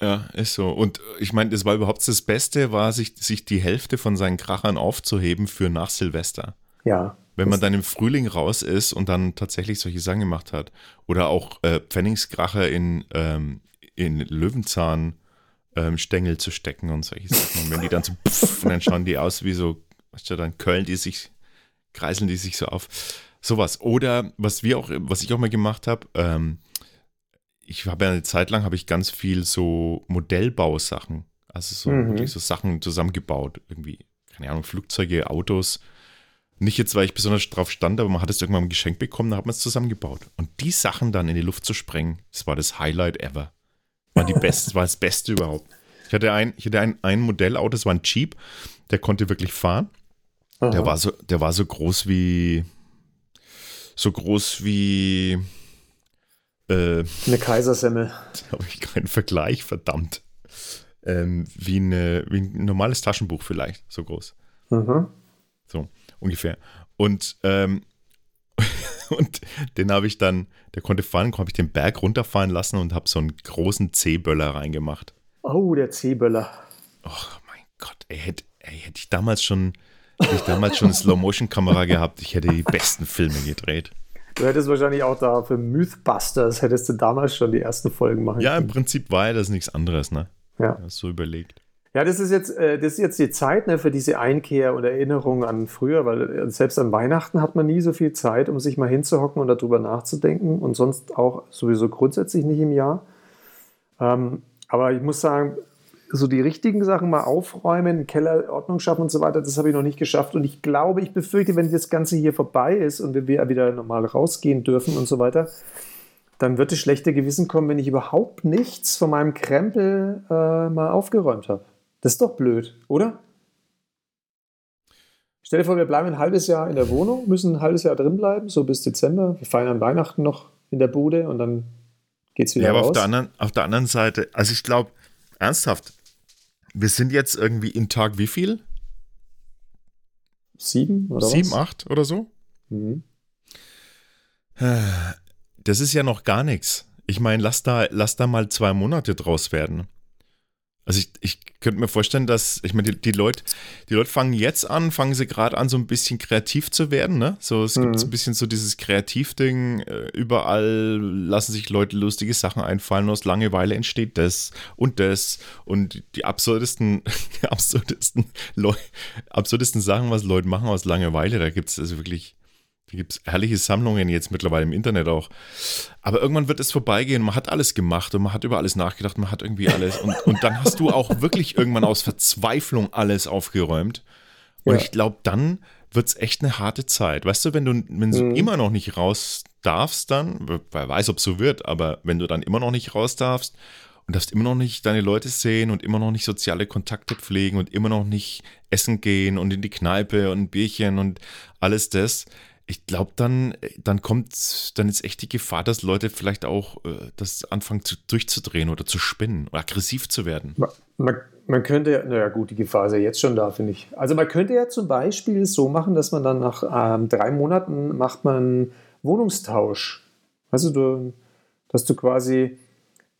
Ja, ist so. Und ich meine, das war überhaupt das Beste, war sich, sich die Hälfte von seinen Krachern aufzuheben für nach Silvester. Ja. Wenn man dann im Frühling raus ist und dann tatsächlich solche Sachen gemacht hat. Oder auch äh, Pfennigskracher in, ähm, in Löwenzahn ähm, Stängel zu stecken und solche Sachen. Und wenn die dann so pff, und dann schauen die aus wie so, weißt du, dann curlen die sich, kreiseln die sich so auf. Sowas. Oder was wir auch, was ich auch mal gemacht habe, ähm, ich habe ja eine Zeit lang habe ich ganz viel so Modellbausachen, also so mhm. wirklich so Sachen zusammengebaut, irgendwie, keine Ahnung, Flugzeuge, Autos. Nicht jetzt, weil ich besonders drauf stand, aber man hat es irgendwann ein Geschenk bekommen, da hat man es zusammengebaut. Und die Sachen dann in die Luft zu sprengen, das war das Highlight ever. War, die best, war das Beste überhaupt. Ich hatte ein, ich hatte ein, ein Modellauto, das war ein Jeep, der konnte wirklich fahren. Der war, so, der war so groß wie, so groß wie, äh, Eine Kaisersemmel. habe ich keinen Vergleich, verdammt. Ähm, wie, eine, wie ein normales Taschenbuch vielleicht, so groß. Mhm. So, ungefähr. Und, ähm, und den habe ich dann, der konnte fallen, habe ich den Berg runterfallen lassen und habe so einen großen C-Böller reingemacht. Oh, der C-Böller. Oh mein Gott, ey, hätte, ey, hätte ich damals schon, hätte ich damals schon eine Slow-Motion-Kamera gehabt, ich hätte die besten Filme gedreht. Du hättest wahrscheinlich auch da für Mythbusters, hättest du damals schon die ersten Folgen machen Ja, im können. Prinzip war ja das nichts anderes, ne? Ja. So überlegt. Ja, das ist jetzt, äh, das ist jetzt die Zeit ne, für diese Einkehr und Erinnerung an früher, weil äh, selbst an Weihnachten hat man nie so viel Zeit, um sich mal hinzuhocken und darüber nachzudenken und sonst auch sowieso grundsätzlich nicht im Jahr. Ähm, aber ich muss sagen, so die richtigen Sachen mal aufräumen, Keller Ordnung schaffen und so weiter, das habe ich noch nicht geschafft. Und ich glaube, ich befürchte, wenn das Ganze hier vorbei ist und wir wieder normal rausgehen dürfen und so weiter, dann wird das schlechte Gewissen kommen, wenn ich überhaupt nichts von meinem Krempel äh, mal aufgeräumt habe. Das ist doch blöd, oder? Stell dir vor, wir bleiben ein halbes Jahr in der Wohnung, müssen ein halbes Jahr drin bleiben, so bis Dezember. Wir feiern an Weihnachten noch in der Bude und dann geht's wieder Ja, aber raus. auf der, anderen, auf der anderen Seite, also ich glaube, ernsthaft, wir sind jetzt irgendwie in Tag wie viel? Sieben oder Sieben, was? acht oder so? Mhm. Das ist ja noch gar nichts. Ich meine, lass da, lass da mal zwei Monate draus werden. Also ich, ich könnte mir vorstellen, dass, ich meine, die, die, Leute, die Leute fangen jetzt an, fangen sie gerade an, so ein bisschen kreativ zu werden, ne? So, es gibt Mhm. so ein bisschen so dieses Kreativding, äh, überall lassen sich Leute lustige Sachen einfallen, aus Langeweile entsteht das und das und die absurdesten, die absurdesten, Leu absurdesten Sachen, was Leute machen aus Langeweile, da gibt es also wirklich, da gibt es herrliche Sammlungen jetzt mittlerweile im Internet auch. Aber irgendwann wird es vorbeigehen. Man hat alles gemacht und man hat über alles nachgedacht. Man hat irgendwie alles. Und, und dann hast du auch wirklich irgendwann aus Verzweiflung alles aufgeräumt. Und Ja. ich glaube, dann wird es echt eine harte Zeit. Weißt du, wenn du, wenn du Mhm. immer noch nicht raus darfst, dann, wer weiß, ob es so wird, aber wenn du dann immer noch nicht raus darfst und darfst immer noch nicht deine Leute sehen und immer noch nicht soziale Kontakte pflegen und immer noch nicht essen gehen und in die Kneipe und ein Bierchen und alles das, ich glaube, dann, dann kommt, dann ist echt die Gefahr, dass Leute vielleicht auch äh, das anfangen zu, durchzudrehen oder zu spinnen oder aggressiv zu werden. Ma- Man, man könnte, ja- naja gut, die Gefahr ist ja jetzt schon da, finde ich. Also man könnte ja zum Beispiel so machen, dass man dann nach ähm, drei Monaten macht man Wohnungstausch. Also du, dass du quasi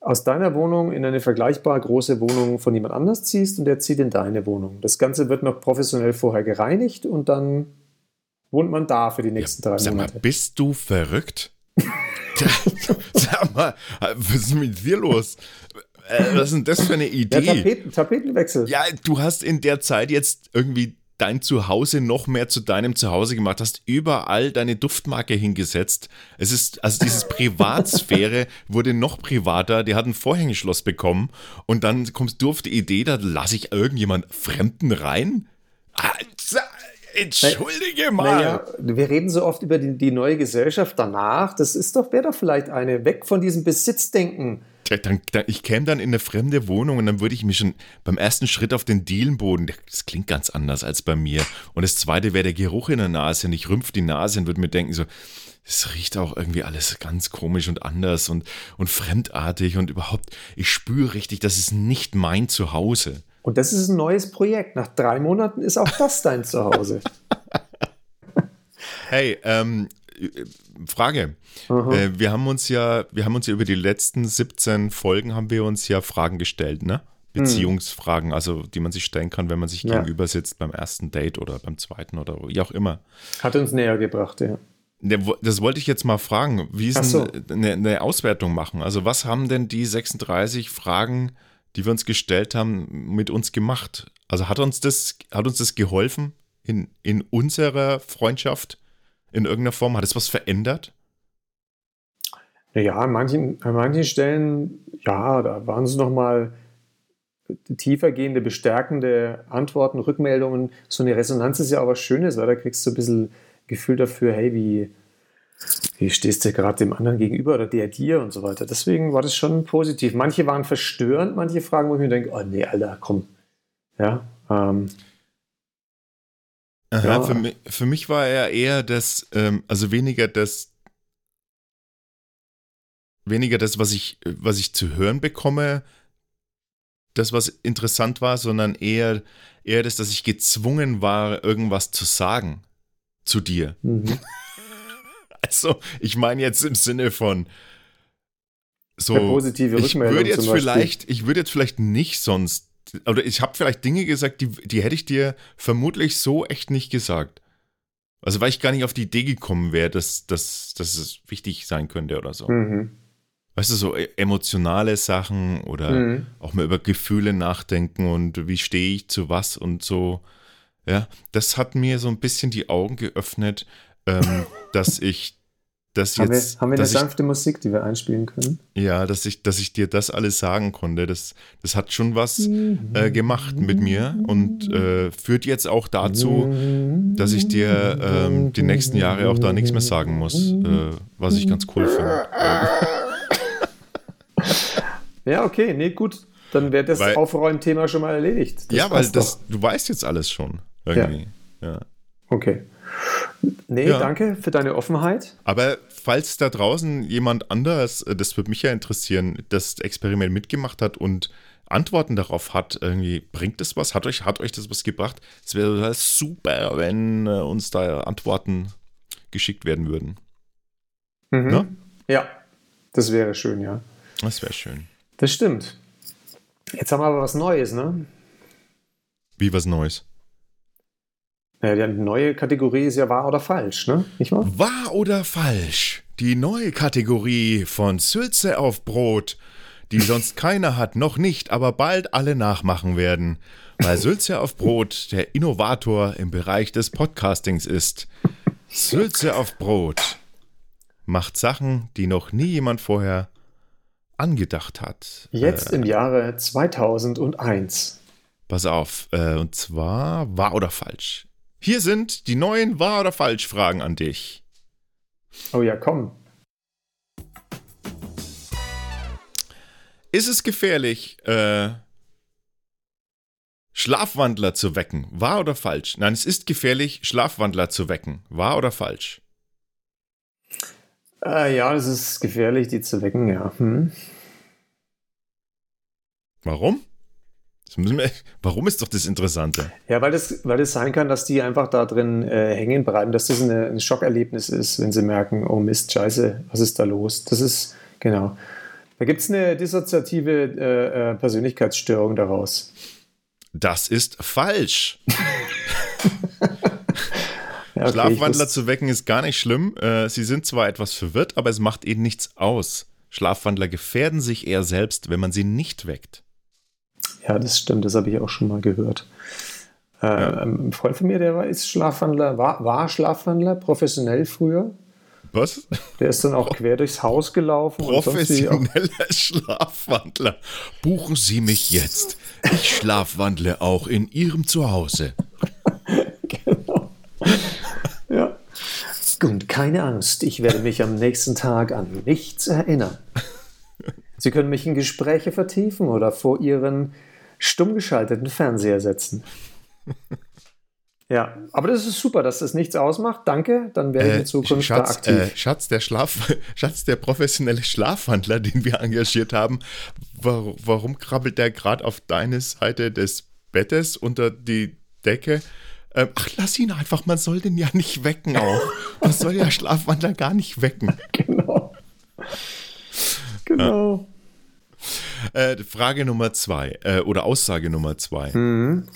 aus deiner Wohnung in eine vergleichbar große Wohnung von jemand anders ziehst und der zieht in deine Wohnung. Das Ganze wird noch professionell vorher gereinigt und dann wohnt man da für die nächsten drei Sag mal, Monate. bist du verrückt? Sag mal, was ist mit dir los? Äh, was ist denn das für eine Ja, Idee? Tapeten, Tapetenwechsel. Ja, du hast in der Zeit jetzt irgendwie dein Zuhause noch mehr zu deinem Zuhause gemacht, hast überall deine Duftmarke hingesetzt. Es ist, also dieses Privatsphäre wurde noch privater, der hat ein Vorhängeschloss bekommen und dann kommst du auf die Idee, da lasse ich irgendjemand Fremden rein? Entschuldige mal. Naja, wir reden so oft über die, die neue Gesellschaft danach. Das ist doch, wäre doch vielleicht eine weg von diesem Besitzdenken. Dann, dann, ich käme dann in eine fremde Wohnung und dann würde ich mich schon beim ersten Schritt auf den Dielenboden, das klingt ganz anders als bei mir. Und das zweite wäre der Geruch in der Nase und ich rümpf die Nase und würde mir denken so, es riecht auch irgendwie alles ganz komisch und anders und, und fremdartig und überhaupt, ich spüre richtig, das ist nicht mein Zuhause. Und das ist ein neues Projekt. Nach drei Monaten ist auch das dein Zuhause. Hey, ähm, äh, Frage. Aha. Äh, wir haben uns ja, wir haben uns ja über die letzten 17 Folgen haben wir uns ja Fragen gestellt, ne? Beziehungsfragen, also die man sich stellen kann, wenn man sich Ja. gegenüber sitzt beim ersten Date oder beim zweiten oder wie auch immer. Hat uns näher gebracht, ja. Ne, Das wollte ich jetzt mal fragen. Wie ist so. eine, eine Auswertung machen? Also was haben denn die 36 Fragen, die wir uns gestellt haben, mit uns gemacht? Also hat uns das, hat uns das geholfen in, in unserer Freundschaft in irgendeiner Form? Hat es was verändert? Naja, an manchen, an manchen Stellen, ja, da waren es nochmal tiefergehende, bestärkende Antworten, Rückmeldungen. So eine Resonanz ist ja auch was Schönes, weil da kriegst du ein bisschen Gefühl dafür, hey, wie, wie stehst du gerade dem anderen gegenüber oder der dir und so weiter. Deswegen war das schon positiv. Manche waren verstörend, manche Fragen, wo ich mir denke, oh nee, Alter, komm. Ja, ähm, Aha, Ja. für, mich, für mich war er eher das, ähm, also weniger das, weniger das, was ich, was ich zu hören bekomme, das, was interessant war, sondern eher, eher das, dass ich gezwungen war, irgendwas zu sagen zu dir. Mhm. Also, ich meine jetzt im Sinne von so. Eine positive ich Rückmeldung würde jetzt vielleicht, ich würde jetzt vielleicht nicht sonst, oder ich habe vielleicht Dinge gesagt, die, die hätte ich dir vermutlich so echt nicht gesagt. Also, weil ich gar nicht auf die Idee gekommen wäre, dass, dass, dass es wichtig sein könnte oder so. Mhm. Weißt du, so e- emotionale Sachen oder Mhm. auch mal über Gefühle nachdenken und wie stehe ich zu was und so. Ja, das hat mir so ein bisschen die Augen geöffnet, ähm, dass ich das Haben wir, jetzt, haben wir eine dass ich, sanfte Musik, die wir einspielen können? ja, dass ich, dass ich dir das alles sagen konnte. Das, das hat schon was äh, gemacht mit mir und äh, führt jetzt auch dazu, dass ich dir ähm, die nächsten Jahre auch da nichts mehr sagen muss, äh, was ich ganz cool finde. Ja, okay, nee, gut. Dann wäre das Aufräumthema schon mal erledigt. Das ja, weil das, doch. du weißt jetzt alles schon irgendwie. Ja. Okay. Nee, Ja. danke für deine Offenheit. Aber falls da draußen jemand anders, äh, das würde mich ja interessieren, das Experiment mitgemacht hat und Antworten darauf hat, irgendwie bringt es was? Hat euch, hat euch das was gebracht? Es wäre super, wenn äh, uns da Antworten geschickt werden würden. Mhm. Ne? Ja, das wäre schön, ja. Das wäre schön. Das stimmt. Jetzt haben wir aber was Neues, ne? Wie was Neues. Ja, die neue Kategorie ist ja wahr oder falsch, ne? Nicht wahr? Wahr oder falsch? Die neue Kategorie von Sülze auf Brot, die sonst keiner hat, noch nicht, aber bald alle nachmachen werden, weil Sülze auf Brot der Innovator im Bereich des Podcastings ist. Sülze auf Brot macht Sachen, die noch nie jemand vorher angedacht hat. Jetzt im Jahre 2001. Pass auf, äh, und zwar wahr oder falsch. Hier sind die neuen wahr oder falsch Fragen an dich. Oh ja, komm. Ist es gefährlich, äh, Schlafwandler zu wecken? Wahr oder falsch? Nein, es ist gefährlich, Schlafwandler zu wecken. Wahr oder falsch? Äh, ja, es ist gefährlich, die zu wecken, ja. Hm. Warum? Wir, warum ist doch das Interessante? Ja, weil das, weil sein kann, dass die einfach da drin äh, hängen bleiben, dass das eine, ein Schockerlebnis ist, wenn sie merken, oh Mist, scheiße, was ist da los? Das ist, genau. Da gibt es eine dissoziative äh, äh, Persönlichkeitsstörung daraus. Das ist falsch. Okay, Schlafwandler zu wecken ist gar nicht schlimm. Äh, sie sind zwar etwas verwirrt, aber es macht ihnen nichts aus. Schlafwandler gefährden sich eher selbst, wenn man sie nicht weckt. Ja, das stimmt, das habe ich auch schon mal gehört. Äh, Ein Freund von mir, der war, ist Schlafwandler, war, war Schlafwandler, professionell früher. Was? Der ist dann auch quer durchs Haus gelaufen. Professioneller Schlafwandler. Buchen Sie mich jetzt. Ich schlafwandle auch in Ihrem Zuhause. Genau. Ja. Und keine Angst, ich werde mich am nächsten Tag an nichts erinnern. Sie können mich in Gespräche vertiefen oder vor Ihren stumm geschalteten Fernseher setzen. Ja, aber das ist super, dass das nichts ausmacht. Danke, dann werde ich in Zukunft da Schatz, aktiv. äh, Schatz, der Schlaf, Schatz, der professionelle Schlafwandler, den wir engagiert haben, warum, warum krabbelt der gerade auf deine Seite des Bettes unter die Decke? Ähm, ach, lass ihn einfach, man soll den ja nicht wecken auch. Man soll ja Schlafwandler gar nicht wecken. Genau. Genau. Äh, Frage Nummer zwei, äh, oder Aussage Nummer zwei. Mhm.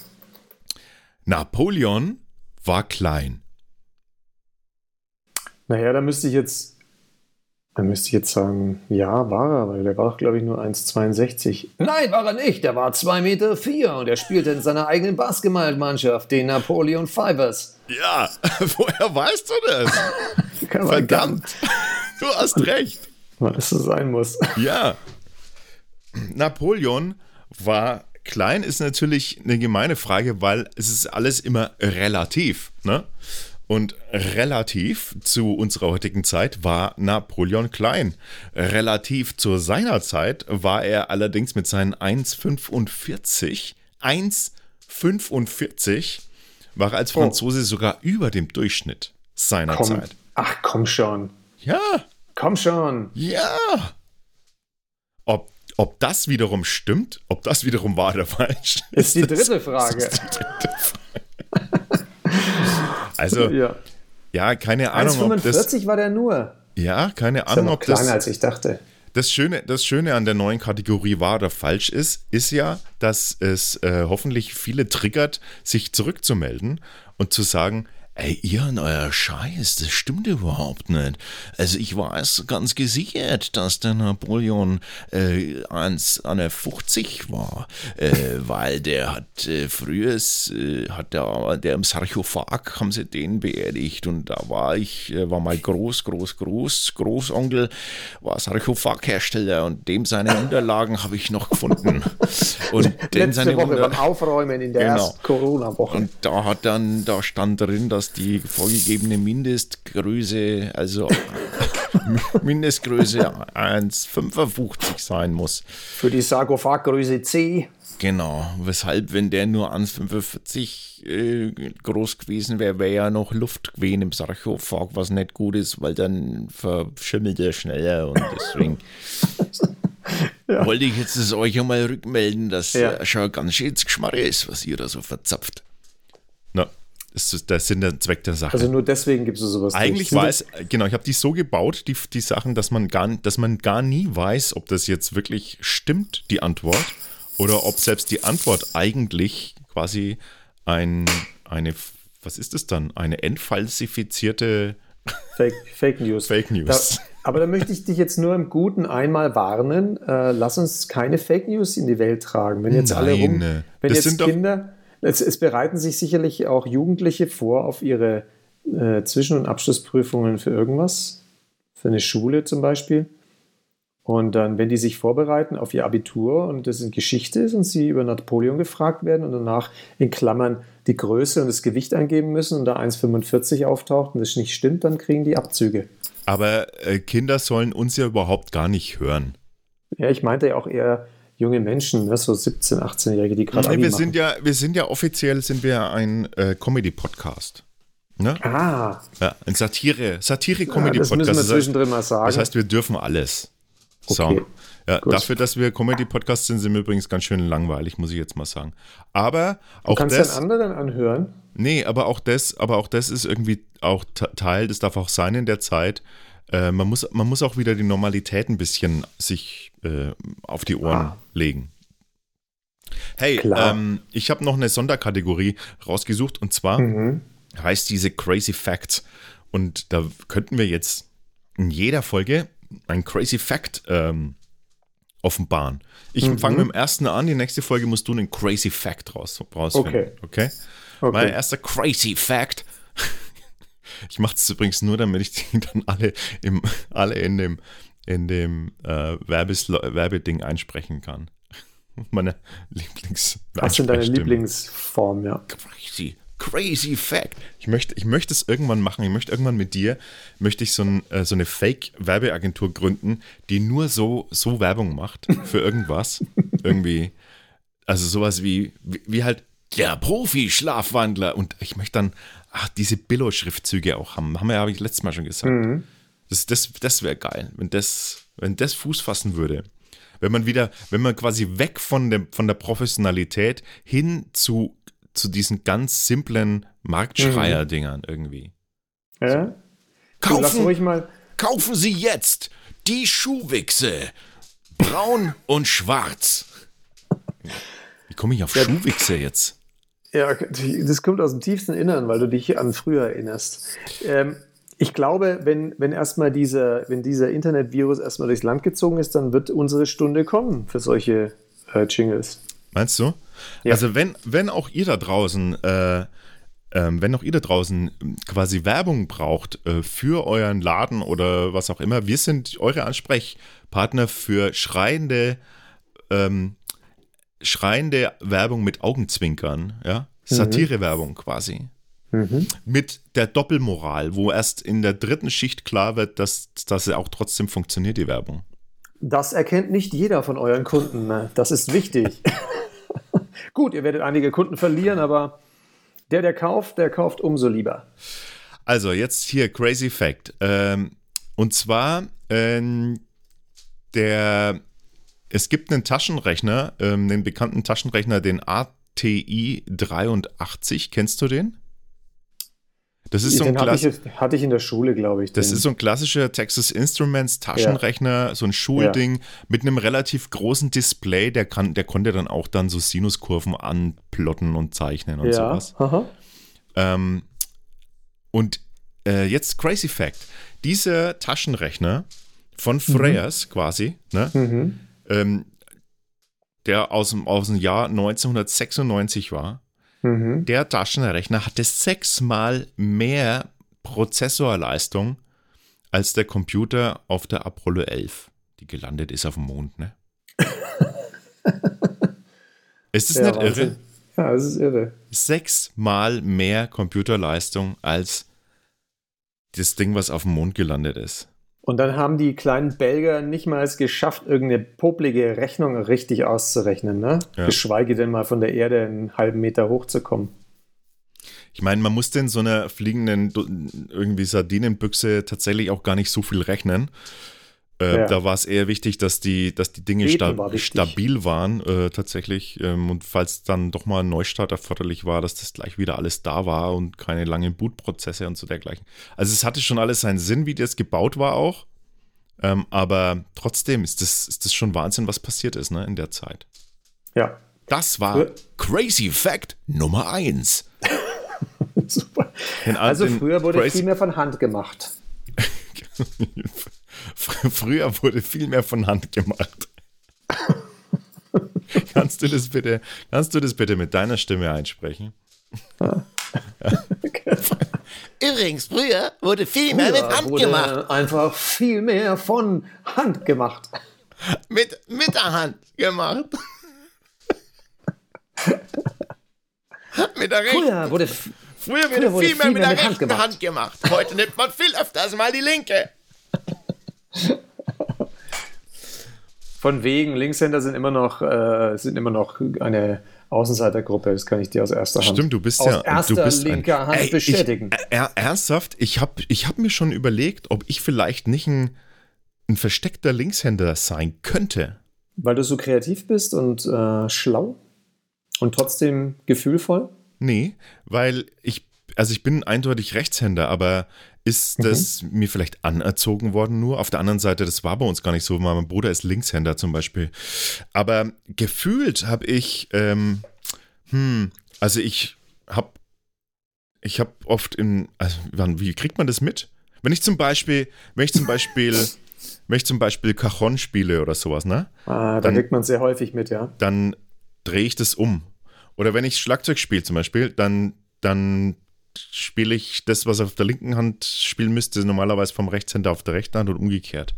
Napoleon war klein. Naja, da müsste ich jetzt, da müsste ich jetzt sagen, ja, war er, weil der war doch, glaube ich, nur 1,62. Nein, war er nicht. Der war 2,4 Meter vier und er spielte in seiner eigenen Basketballmannschaft, den Napoleon Fivers. Ja, woher weißt du das? Verdammt, du hast recht. Weil es so sein muss. Ja. Napoleon war klein, ist natürlich eine gemeine Frage, weil es ist alles immer relativ. Ne? Und relativ zu unserer heutigen Zeit war Napoleon klein. Relativ zu seiner Zeit war er allerdings mit seinen 1,45, 1,45 war er als Franzose sogar über dem Durchschnitt seiner Komm. Zeit. Ach, komm schon. Ja, Komm schon. ja. ob, ob das wiederum stimmt, ob das wiederum wahr oder falsch ist. Ist die dritte Frage. Die dritte Frage. also, ja. ja, keine Ahnung. 1,45 war der nur. Ja, keine Ahnung, ob das. Kleiner als ich dachte. Das Schöne, das Schöne an der neuen Kategorie wahr oder falsch ist, ist ja, dass es äh, hoffentlich viele triggert, sich zurückzumelden und zu sagen, Ey, ihr und euer Scheiß, das stimmt überhaupt nicht. Also ich weiß ganz gesichert, dass der Napoleon äh, 1,50 war, äh, weil der hat äh, früher, äh, hat der, der im Sarkophag, haben sie den beerdigt und da war ich, äh, war mal groß, groß, groß, Großonkel, war Sarkophaghersteller und dem seine Unterlagen habe ich noch gefunden. Und Letzte seine Woche Unter beim Aufräumen in der genau. ersten Corona-Woche. Und da hat dann, da stand drin, dass dass die vorgegebene Mindestgröße, also Mindestgröße 1,55 sein muss. Für die Sarkophaggröße C. Genau, weshalb, wenn der nur 1,45 äh, groß gewesen wäre, wäre ja noch Luft gewesen im Sarkophag, was nicht gut ist, weil dann verschimmelt er schneller und deswegen ja. wollte ich jetzt das euch einmal rückmelden, dass ja. schon ganz schön Geschmack ist, was ihr da so verzapft. Das ist der Sinn der Zweck der Sache. Also nur deswegen gibt es sowas. Eigentlich war es, genau, ich habe die so gebaut, die, die Sachen, dass man, gar, dass man gar nie weiß, ob das jetzt wirklich stimmt, die Antwort, oder ob selbst die Antwort eigentlich quasi ein, eine, was ist es dann? Eine entfalsifizierte Fake, Fake News. Fake News. Da, aber da möchte ich dich jetzt nur im Guten einmal warnen. Äh, lass uns keine Fake News in die Welt tragen. Wenn jetzt Nein, alle rum, wenn jetzt Kinder es, es, bereiten sich sicherlich auch Jugendliche vor auf ihre äh, Zwischen- und Abschlussprüfungen für irgendwas, für eine Schule zum Beispiel. Und dann, wenn die sich vorbereiten auf ihr Abitur und das in Geschichte ist und sie über Napoleon gefragt werden und danach in Klammern die Größe und das Gewicht eingeben müssen und da 1,45 auftaucht und das nicht stimmt, dann kriegen die Abzüge. Aber äh, Kinder sollen uns ja überhaupt gar nicht hören. Ja, ich meinte ja auch eher junge Menschen, ne, so 17-, 18-Jährige, die gerade. Nee, wir sind ja, wir sind ja offiziell sind wir ein äh, Comedy-Podcast. Ne? Ah. Ja, ein Satire, Satire-Comedy-Podcast. Ja, das müssen wir zwischendrin mal sagen. Das heißt, wir dürfen alles. So. Okay. Ja, dafür, dass wir Comedy-Podcasts sind, sind wir übrigens ganz schön langweilig, muss ich jetzt mal sagen. Aber auch du kannst das. den anderen anhören. Nee, aber auch das, aber auch das ist irgendwie auch Teil, das darf auch sein in der Zeit, äh, man, muss, man muss auch wieder die Normalität ein bisschen sich äh, auf die Ohren ah. legen. Hey, ähm, ich habe noch eine Sonderkategorie rausgesucht und zwar mhm. heißt diese Crazy Facts. Und da könnten wir jetzt in jeder Folge ein Crazy Fact ähm, offenbaren. Ich mhm. fange mit dem ersten an, die nächste Folge musst du einen Crazy Fact raus, rausfinden. Okay. okay? okay. Mein erster Crazy Fact ich mache das übrigens nur, damit ich die dann alle, im, alle in dem, in dem äh, Werbeding einsprechen kann. Meine Lieblings. Was sind deine Lieblingsform, ja? Crazy, crazy fact. Ich möchte, ich möchte es irgendwann machen. Ich möchte irgendwann mit dir, möchte ich so, ein, äh, so eine Fake-Werbeagentur gründen, die nur so, so Werbung macht für irgendwas. Irgendwie. Also sowas wie, wie, wie halt der Profi-Schlafwandler. Und ich möchte dann ach, diese Billo-Schriftzüge auch haben. Haben wir ja, habe ich letztes Mal schon gesagt. Mhm. Das, das, das wäre geil, wenn das, wenn das Fuß fassen würde. Wenn man wieder, wenn man quasi weg von der, von der Professionalität hin zu, zu diesen ganz simplen Marktschreier-Dingern mhm. irgendwie. Ja. So. Kaufen, mal. kaufen Sie jetzt die Schuhwichse. Braun und schwarz. Wie komme ich auf ja. Schuhwichse jetzt? Ja, das kommt aus dem tiefsten Innern, weil du dich an früher erinnerst. Ähm, ich glaube, wenn, wenn erstmal dieser, wenn dieser Internetvirus erstmal durchs Land gezogen ist, dann wird unsere Stunde kommen für solche äh, Jingles. Meinst du? Ja. Also wenn, wenn auch ihr da draußen, äh, ähm, wenn auch ihr da draußen quasi Werbung braucht äh, für euren Laden oder was auch immer, wir sind eure Ansprechpartner für schreiende ähm, schreiende Werbung mit Augenzwinkern, ja, mhm. Satire-Werbung quasi. Mhm. Mit der Doppelmoral, wo erst in der dritten Schicht klar wird, dass, dass es auch trotzdem funktioniert, die Werbung. Das erkennt nicht jeder von euren Kunden. Ne? Das ist wichtig. Gut, ihr werdet einige Kunden verlieren, aber der, der kauft, der kauft umso lieber. Also, jetzt hier Crazy Fact. Ähm, und zwar, ähm, der es gibt einen Taschenrechner, ähm, den bekannten Taschenrechner, den ATI 83. Kennst du den? Das ist so ein hatte, ich, hatte ich in der Schule, glaube ich. Das den. ist so ein klassischer Texas Instruments Taschenrechner, ja. so ein Schulding ja. mit einem relativ großen Display. Der, kann, der konnte dann auch dann so Sinuskurven anplotten und zeichnen und ja. sowas. Ähm, und äh, jetzt Crazy Fact: Dieser Taschenrechner von Freyers mhm. quasi, ne? Mhm. Ähm, der aus dem, aus dem Jahr 1996 war, Mhm. Der Taschenrechner hatte sechsmal mehr Prozessorleistung als der Computer auf der Apollo 11, die gelandet ist auf dem Mond, ne? ist es ja, nicht Wahnsinn. irre? Ja, es ist irre. Sechsmal mehr Computerleistung als das Ding, was auf dem Mond gelandet ist. Und dann haben die kleinen Belgier nicht mal es geschafft, irgendeine poplige Rechnung richtig auszurechnen, ne? Ja. Geschweige denn mal von der Erde einen halben Meter hochzukommen. Ich meine, man musste in so einer fliegenden irgendwie Sardinenbüchse tatsächlich auch gar nicht so viel rechnen. Äh, ja. Da war es eher wichtig, dass die, dass die Dinge sta war stabil waren, äh, tatsächlich. Ähm, und falls dann doch mal ein Neustart erforderlich war, dass das gleich wieder alles da war und keine langen Bootprozesse und so dergleichen. Also es hatte schon alles seinen Sinn, wie das gebaut war auch. Ähm, aber trotzdem ist das, ist das schon Wahnsinn, was passiert ist ne, in der Zeit. Ja. Das war Crazy Fact Nummer 1. Super. also früher wurde viel mehr von Hand gemacht. Früher wurde viel mehr von Hand gemacht. kannst, du das bitte, kannst du das bitte mit deiner Stimme einsprechen? Übrigens, früher wurde viel mehr früher mit Hand gemacht. Einfach viel mehr von Hand gemacht. Mit, mit der Hand gemacht. mit der rechten. Früher wurde, früher wurde, früher wurde viel, mehr, viel mehr mit der rechten Hand gemacht. Hand gemacht. Heute nimmt man viel öfters mal die linke. Von wegen, Linkshänder sind immer noch, äh, sind immer noch eine Außenseitergruppe, das kann ich dir aus erster Hand. Stimmt, du bist aus ja erster du bist linker ein, Hand ey, bestätigen. Ich, äh, ernsthaft, ich habe ich hab mir schon überlegt, ob ich vielleicht nicht ein, ein versteckter Linkshänder sein könnte. Weil du so kreativ bist und äh, schlau und trotzdem gefühlvoll? Nee, weil ich, also ich bin eindeutig Rechtshänder, aber ist mhm. das mir vielleicht anerzogen worden nur. Auf der anderen Seite, das war bei uns gar nicht so. Mein Bruder ist Linkshänder zum Beispiel. Aber gefühlt habe ich, ähm, hm, also ich habe ich habe oft in, also wie kriegt man das mit? Wenn ich zum Beispiel, wenn ich zum Beispiel, wenn ich zum Beispiel Cajon spiele oder sowas, ne? Ah, da kriegt man sehr häufig mit, ja. Dann drehe ich das um. Oder wenn ich Schlagzeug spiele zum Beispiel, dann, dann spiele ich das, was auf der linken Hand spielen müsste, normalerweise vom Rechtshänder auf der rechten Hand und umgekehrt.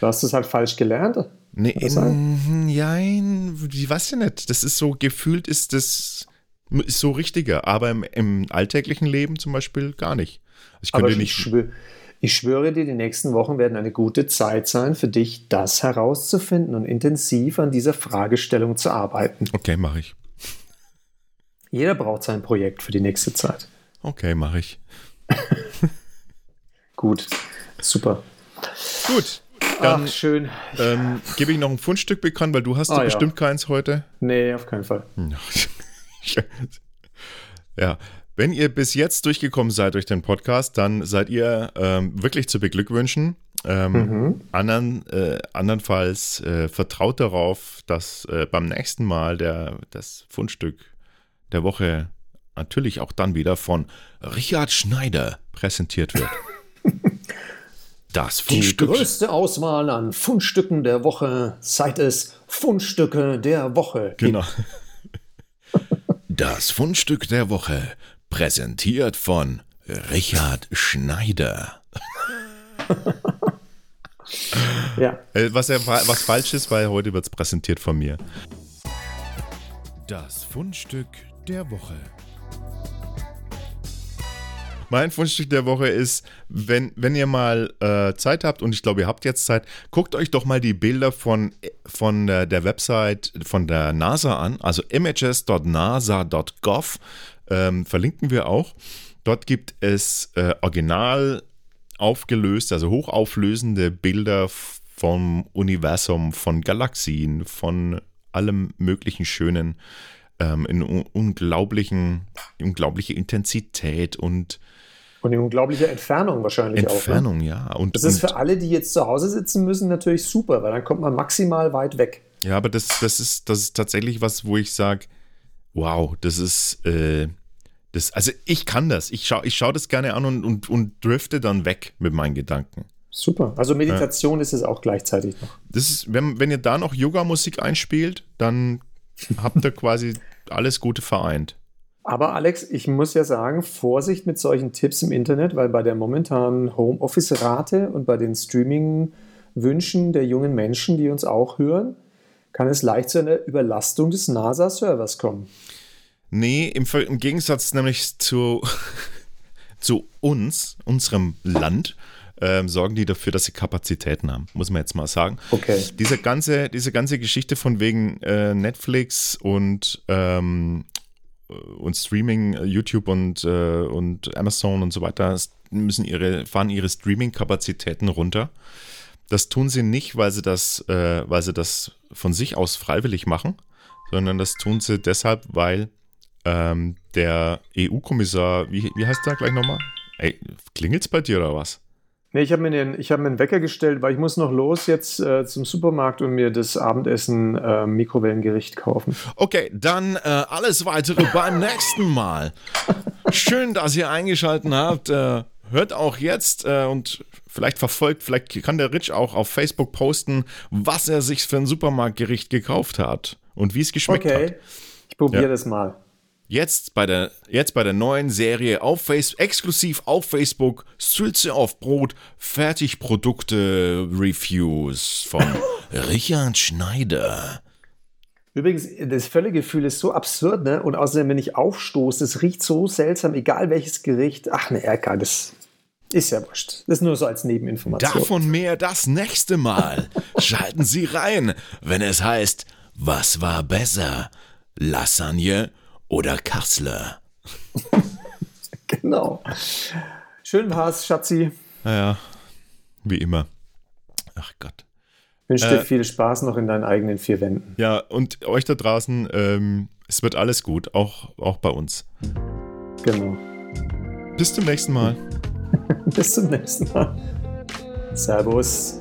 Du hast es halt falsch gelernt. Nee, in, ja, ich weiß ja nicht. Das ist so, gefühlt ist das ist so richtiger, aber im, im alltäglichen Leben zum Beispiel gar nicht. Also ich könnte aber nicht. Schwö ich schwöre dir, die nächsten Wochen werden eine gute Zeit sein für dich, das herauszufinden und intensiv an dieser Fragestellung zu arbeiten. Okay, mache ich. Jeder braucht sein Projekt für die nächste Zeit. Okay, mache ich. Gut, super. Gut. Dann, Ach, schön. Ähm, Gebe ich noch ein Fundstück bekannt, weil du hast ah, ja bestimmt keins heute. Nee, auf keinen Fall. ja, wenn ihr bis jetzt durchgekommen seid durch den Podcast, dann seid ihr ähm, wirklich zu beglückwünschen. Ähm, mhm. andern, äh, andernfalls äh, vertraut darauf, dass äh, beim nächsten Mal der, das Fundstück der Woche natürlich auch dann wieder von Richard Schneider präsentiert wird. Das Fundstück. Die größte Auswahl an Fundstücken der Woche, seit es Fundstücke der Woche gibt. Genau. Das Fundstück der Woche, präsentiert von Richard Schneider. ja. Äh, was, was falsch ist, weil heute wird es präsentiert von mir. Das Fundstück der Woche. Mein Fundstück der Woche ist, wenn, wenn ihr mal äh, Zeit habt, und ich glaube, ihr habt jetzt Zeit, guckt euch doch mal die Bilder von, von der, der Website von der NASA an, also images.nasa.gov, ähm, verlinken wir auch. Dort gibt es äh, original aufgelöst, also hochauflösende Bilder vom Universum, von Galaxien, von allem möglichen Schönen ähm, in unglaublichen, unglaubliche Intensität und und in unglaublicher Entfernung wahrscheinlich Entfernung, auch. Entfernung, ne? ja. Und, das ist für alle, die jetzt zu Hause sitzen müssen, natürlich super, weil dann kommt man maximal weit weg. Ja, aber das, das, ist, das ist tatsächlich was, wo ich sage, wow, das ist, äh, das, also ich kann das. Ich schaue ich schau das gerne an und, und, und drifte dann weg mit meinen Gedanken. Super. Also Meditation ja. ist es auch gleichzeitig noch. Das ist, wenn, wenn ihr da noch Yoga-Musik einspielt, dann habt ihr quasi alles Gute vereint. Aber Alex, ich muss ja sagen, Vorsicht mit solchen Tipps im Internet, weil bei der momentanen Homeoffice-Rate und bei den Streaming-Wünschen der jungen Menschen, die uns auch hören, kann es leicht zu einer Überlastung des NASA-Servers kommen. Nee, im, im Gegensatz nämlich zu, zu uns, unserem Land, ähm, sorgen die dafür, dass sie Kapazitäten haben, muss man jetzt mal sagen. Okay. Diese ganze, diese ganze Geschichte von wegen äh, Netflix und ähm, äh, und Streaming, äh, YouTube und, äh, und Amazon und so weiter müssen ihre, fahren ihre Streaming-Kapazitäten runter. Das tun sie nicht, weil sie das, äh, weil sie das von sich aus freiwillig machen, sondern das tun sie deshalb, weil ähm, der EU-Kommissar, wie, wie heißt der gleich nochmal? Ey, klingelt's bei dir oder was? Nee, ich habe mir, den, hab mir einen Wecker gestellt, weil ich muss noch los jetzt äh, zum Supermarkt und mir das Abendessen äh, Mikrowellengericht kaufen. Okay, dann äh, alles weitere beim nächsten Mal. Schön, dass ihr eingeschaltet habt. Äh, hört auch jetzt äh, und vielleicht verfolgt, vielleicht kann der Rich auch auf Facebook posten, was er sich für ein Supermarktgericht gekauft hat und wie es geschmeckt okay. hat. Okay, ich probiere ja. das mal. Jetzt bei der, jetzt bei der neuen Serie auf Facebook, exklusiv auf Facebook, Sülze auf Brot, Fertigprodukte-Reviews von Richard Schneider. Übrigens, das Völlegefühl ist so absurd, ne? Und außerdem, wenn ich aufstoße, es riecht so seltsam, egal welches Gericht. Ach ne, Erka, das ist ja wurscht. Das ist nur so als Nebeninformation. Davon mehr das nächste Mal. Schalten Sie rein, wenn es heißt, was war besser? Lasagne oder Kassler. genau. Schön war's, Schatzi. Naja, wie immer. Ach Gott. Ich wünsche dir äh, viel Spaß noch in deinen eigenen vier Wänden. Ja, und euch da draußen, ähm, es wird alles gut, auch, auch bei uns. Genau. Bis zum nächsten Mal. Bis zum nächsten Mal. Servus.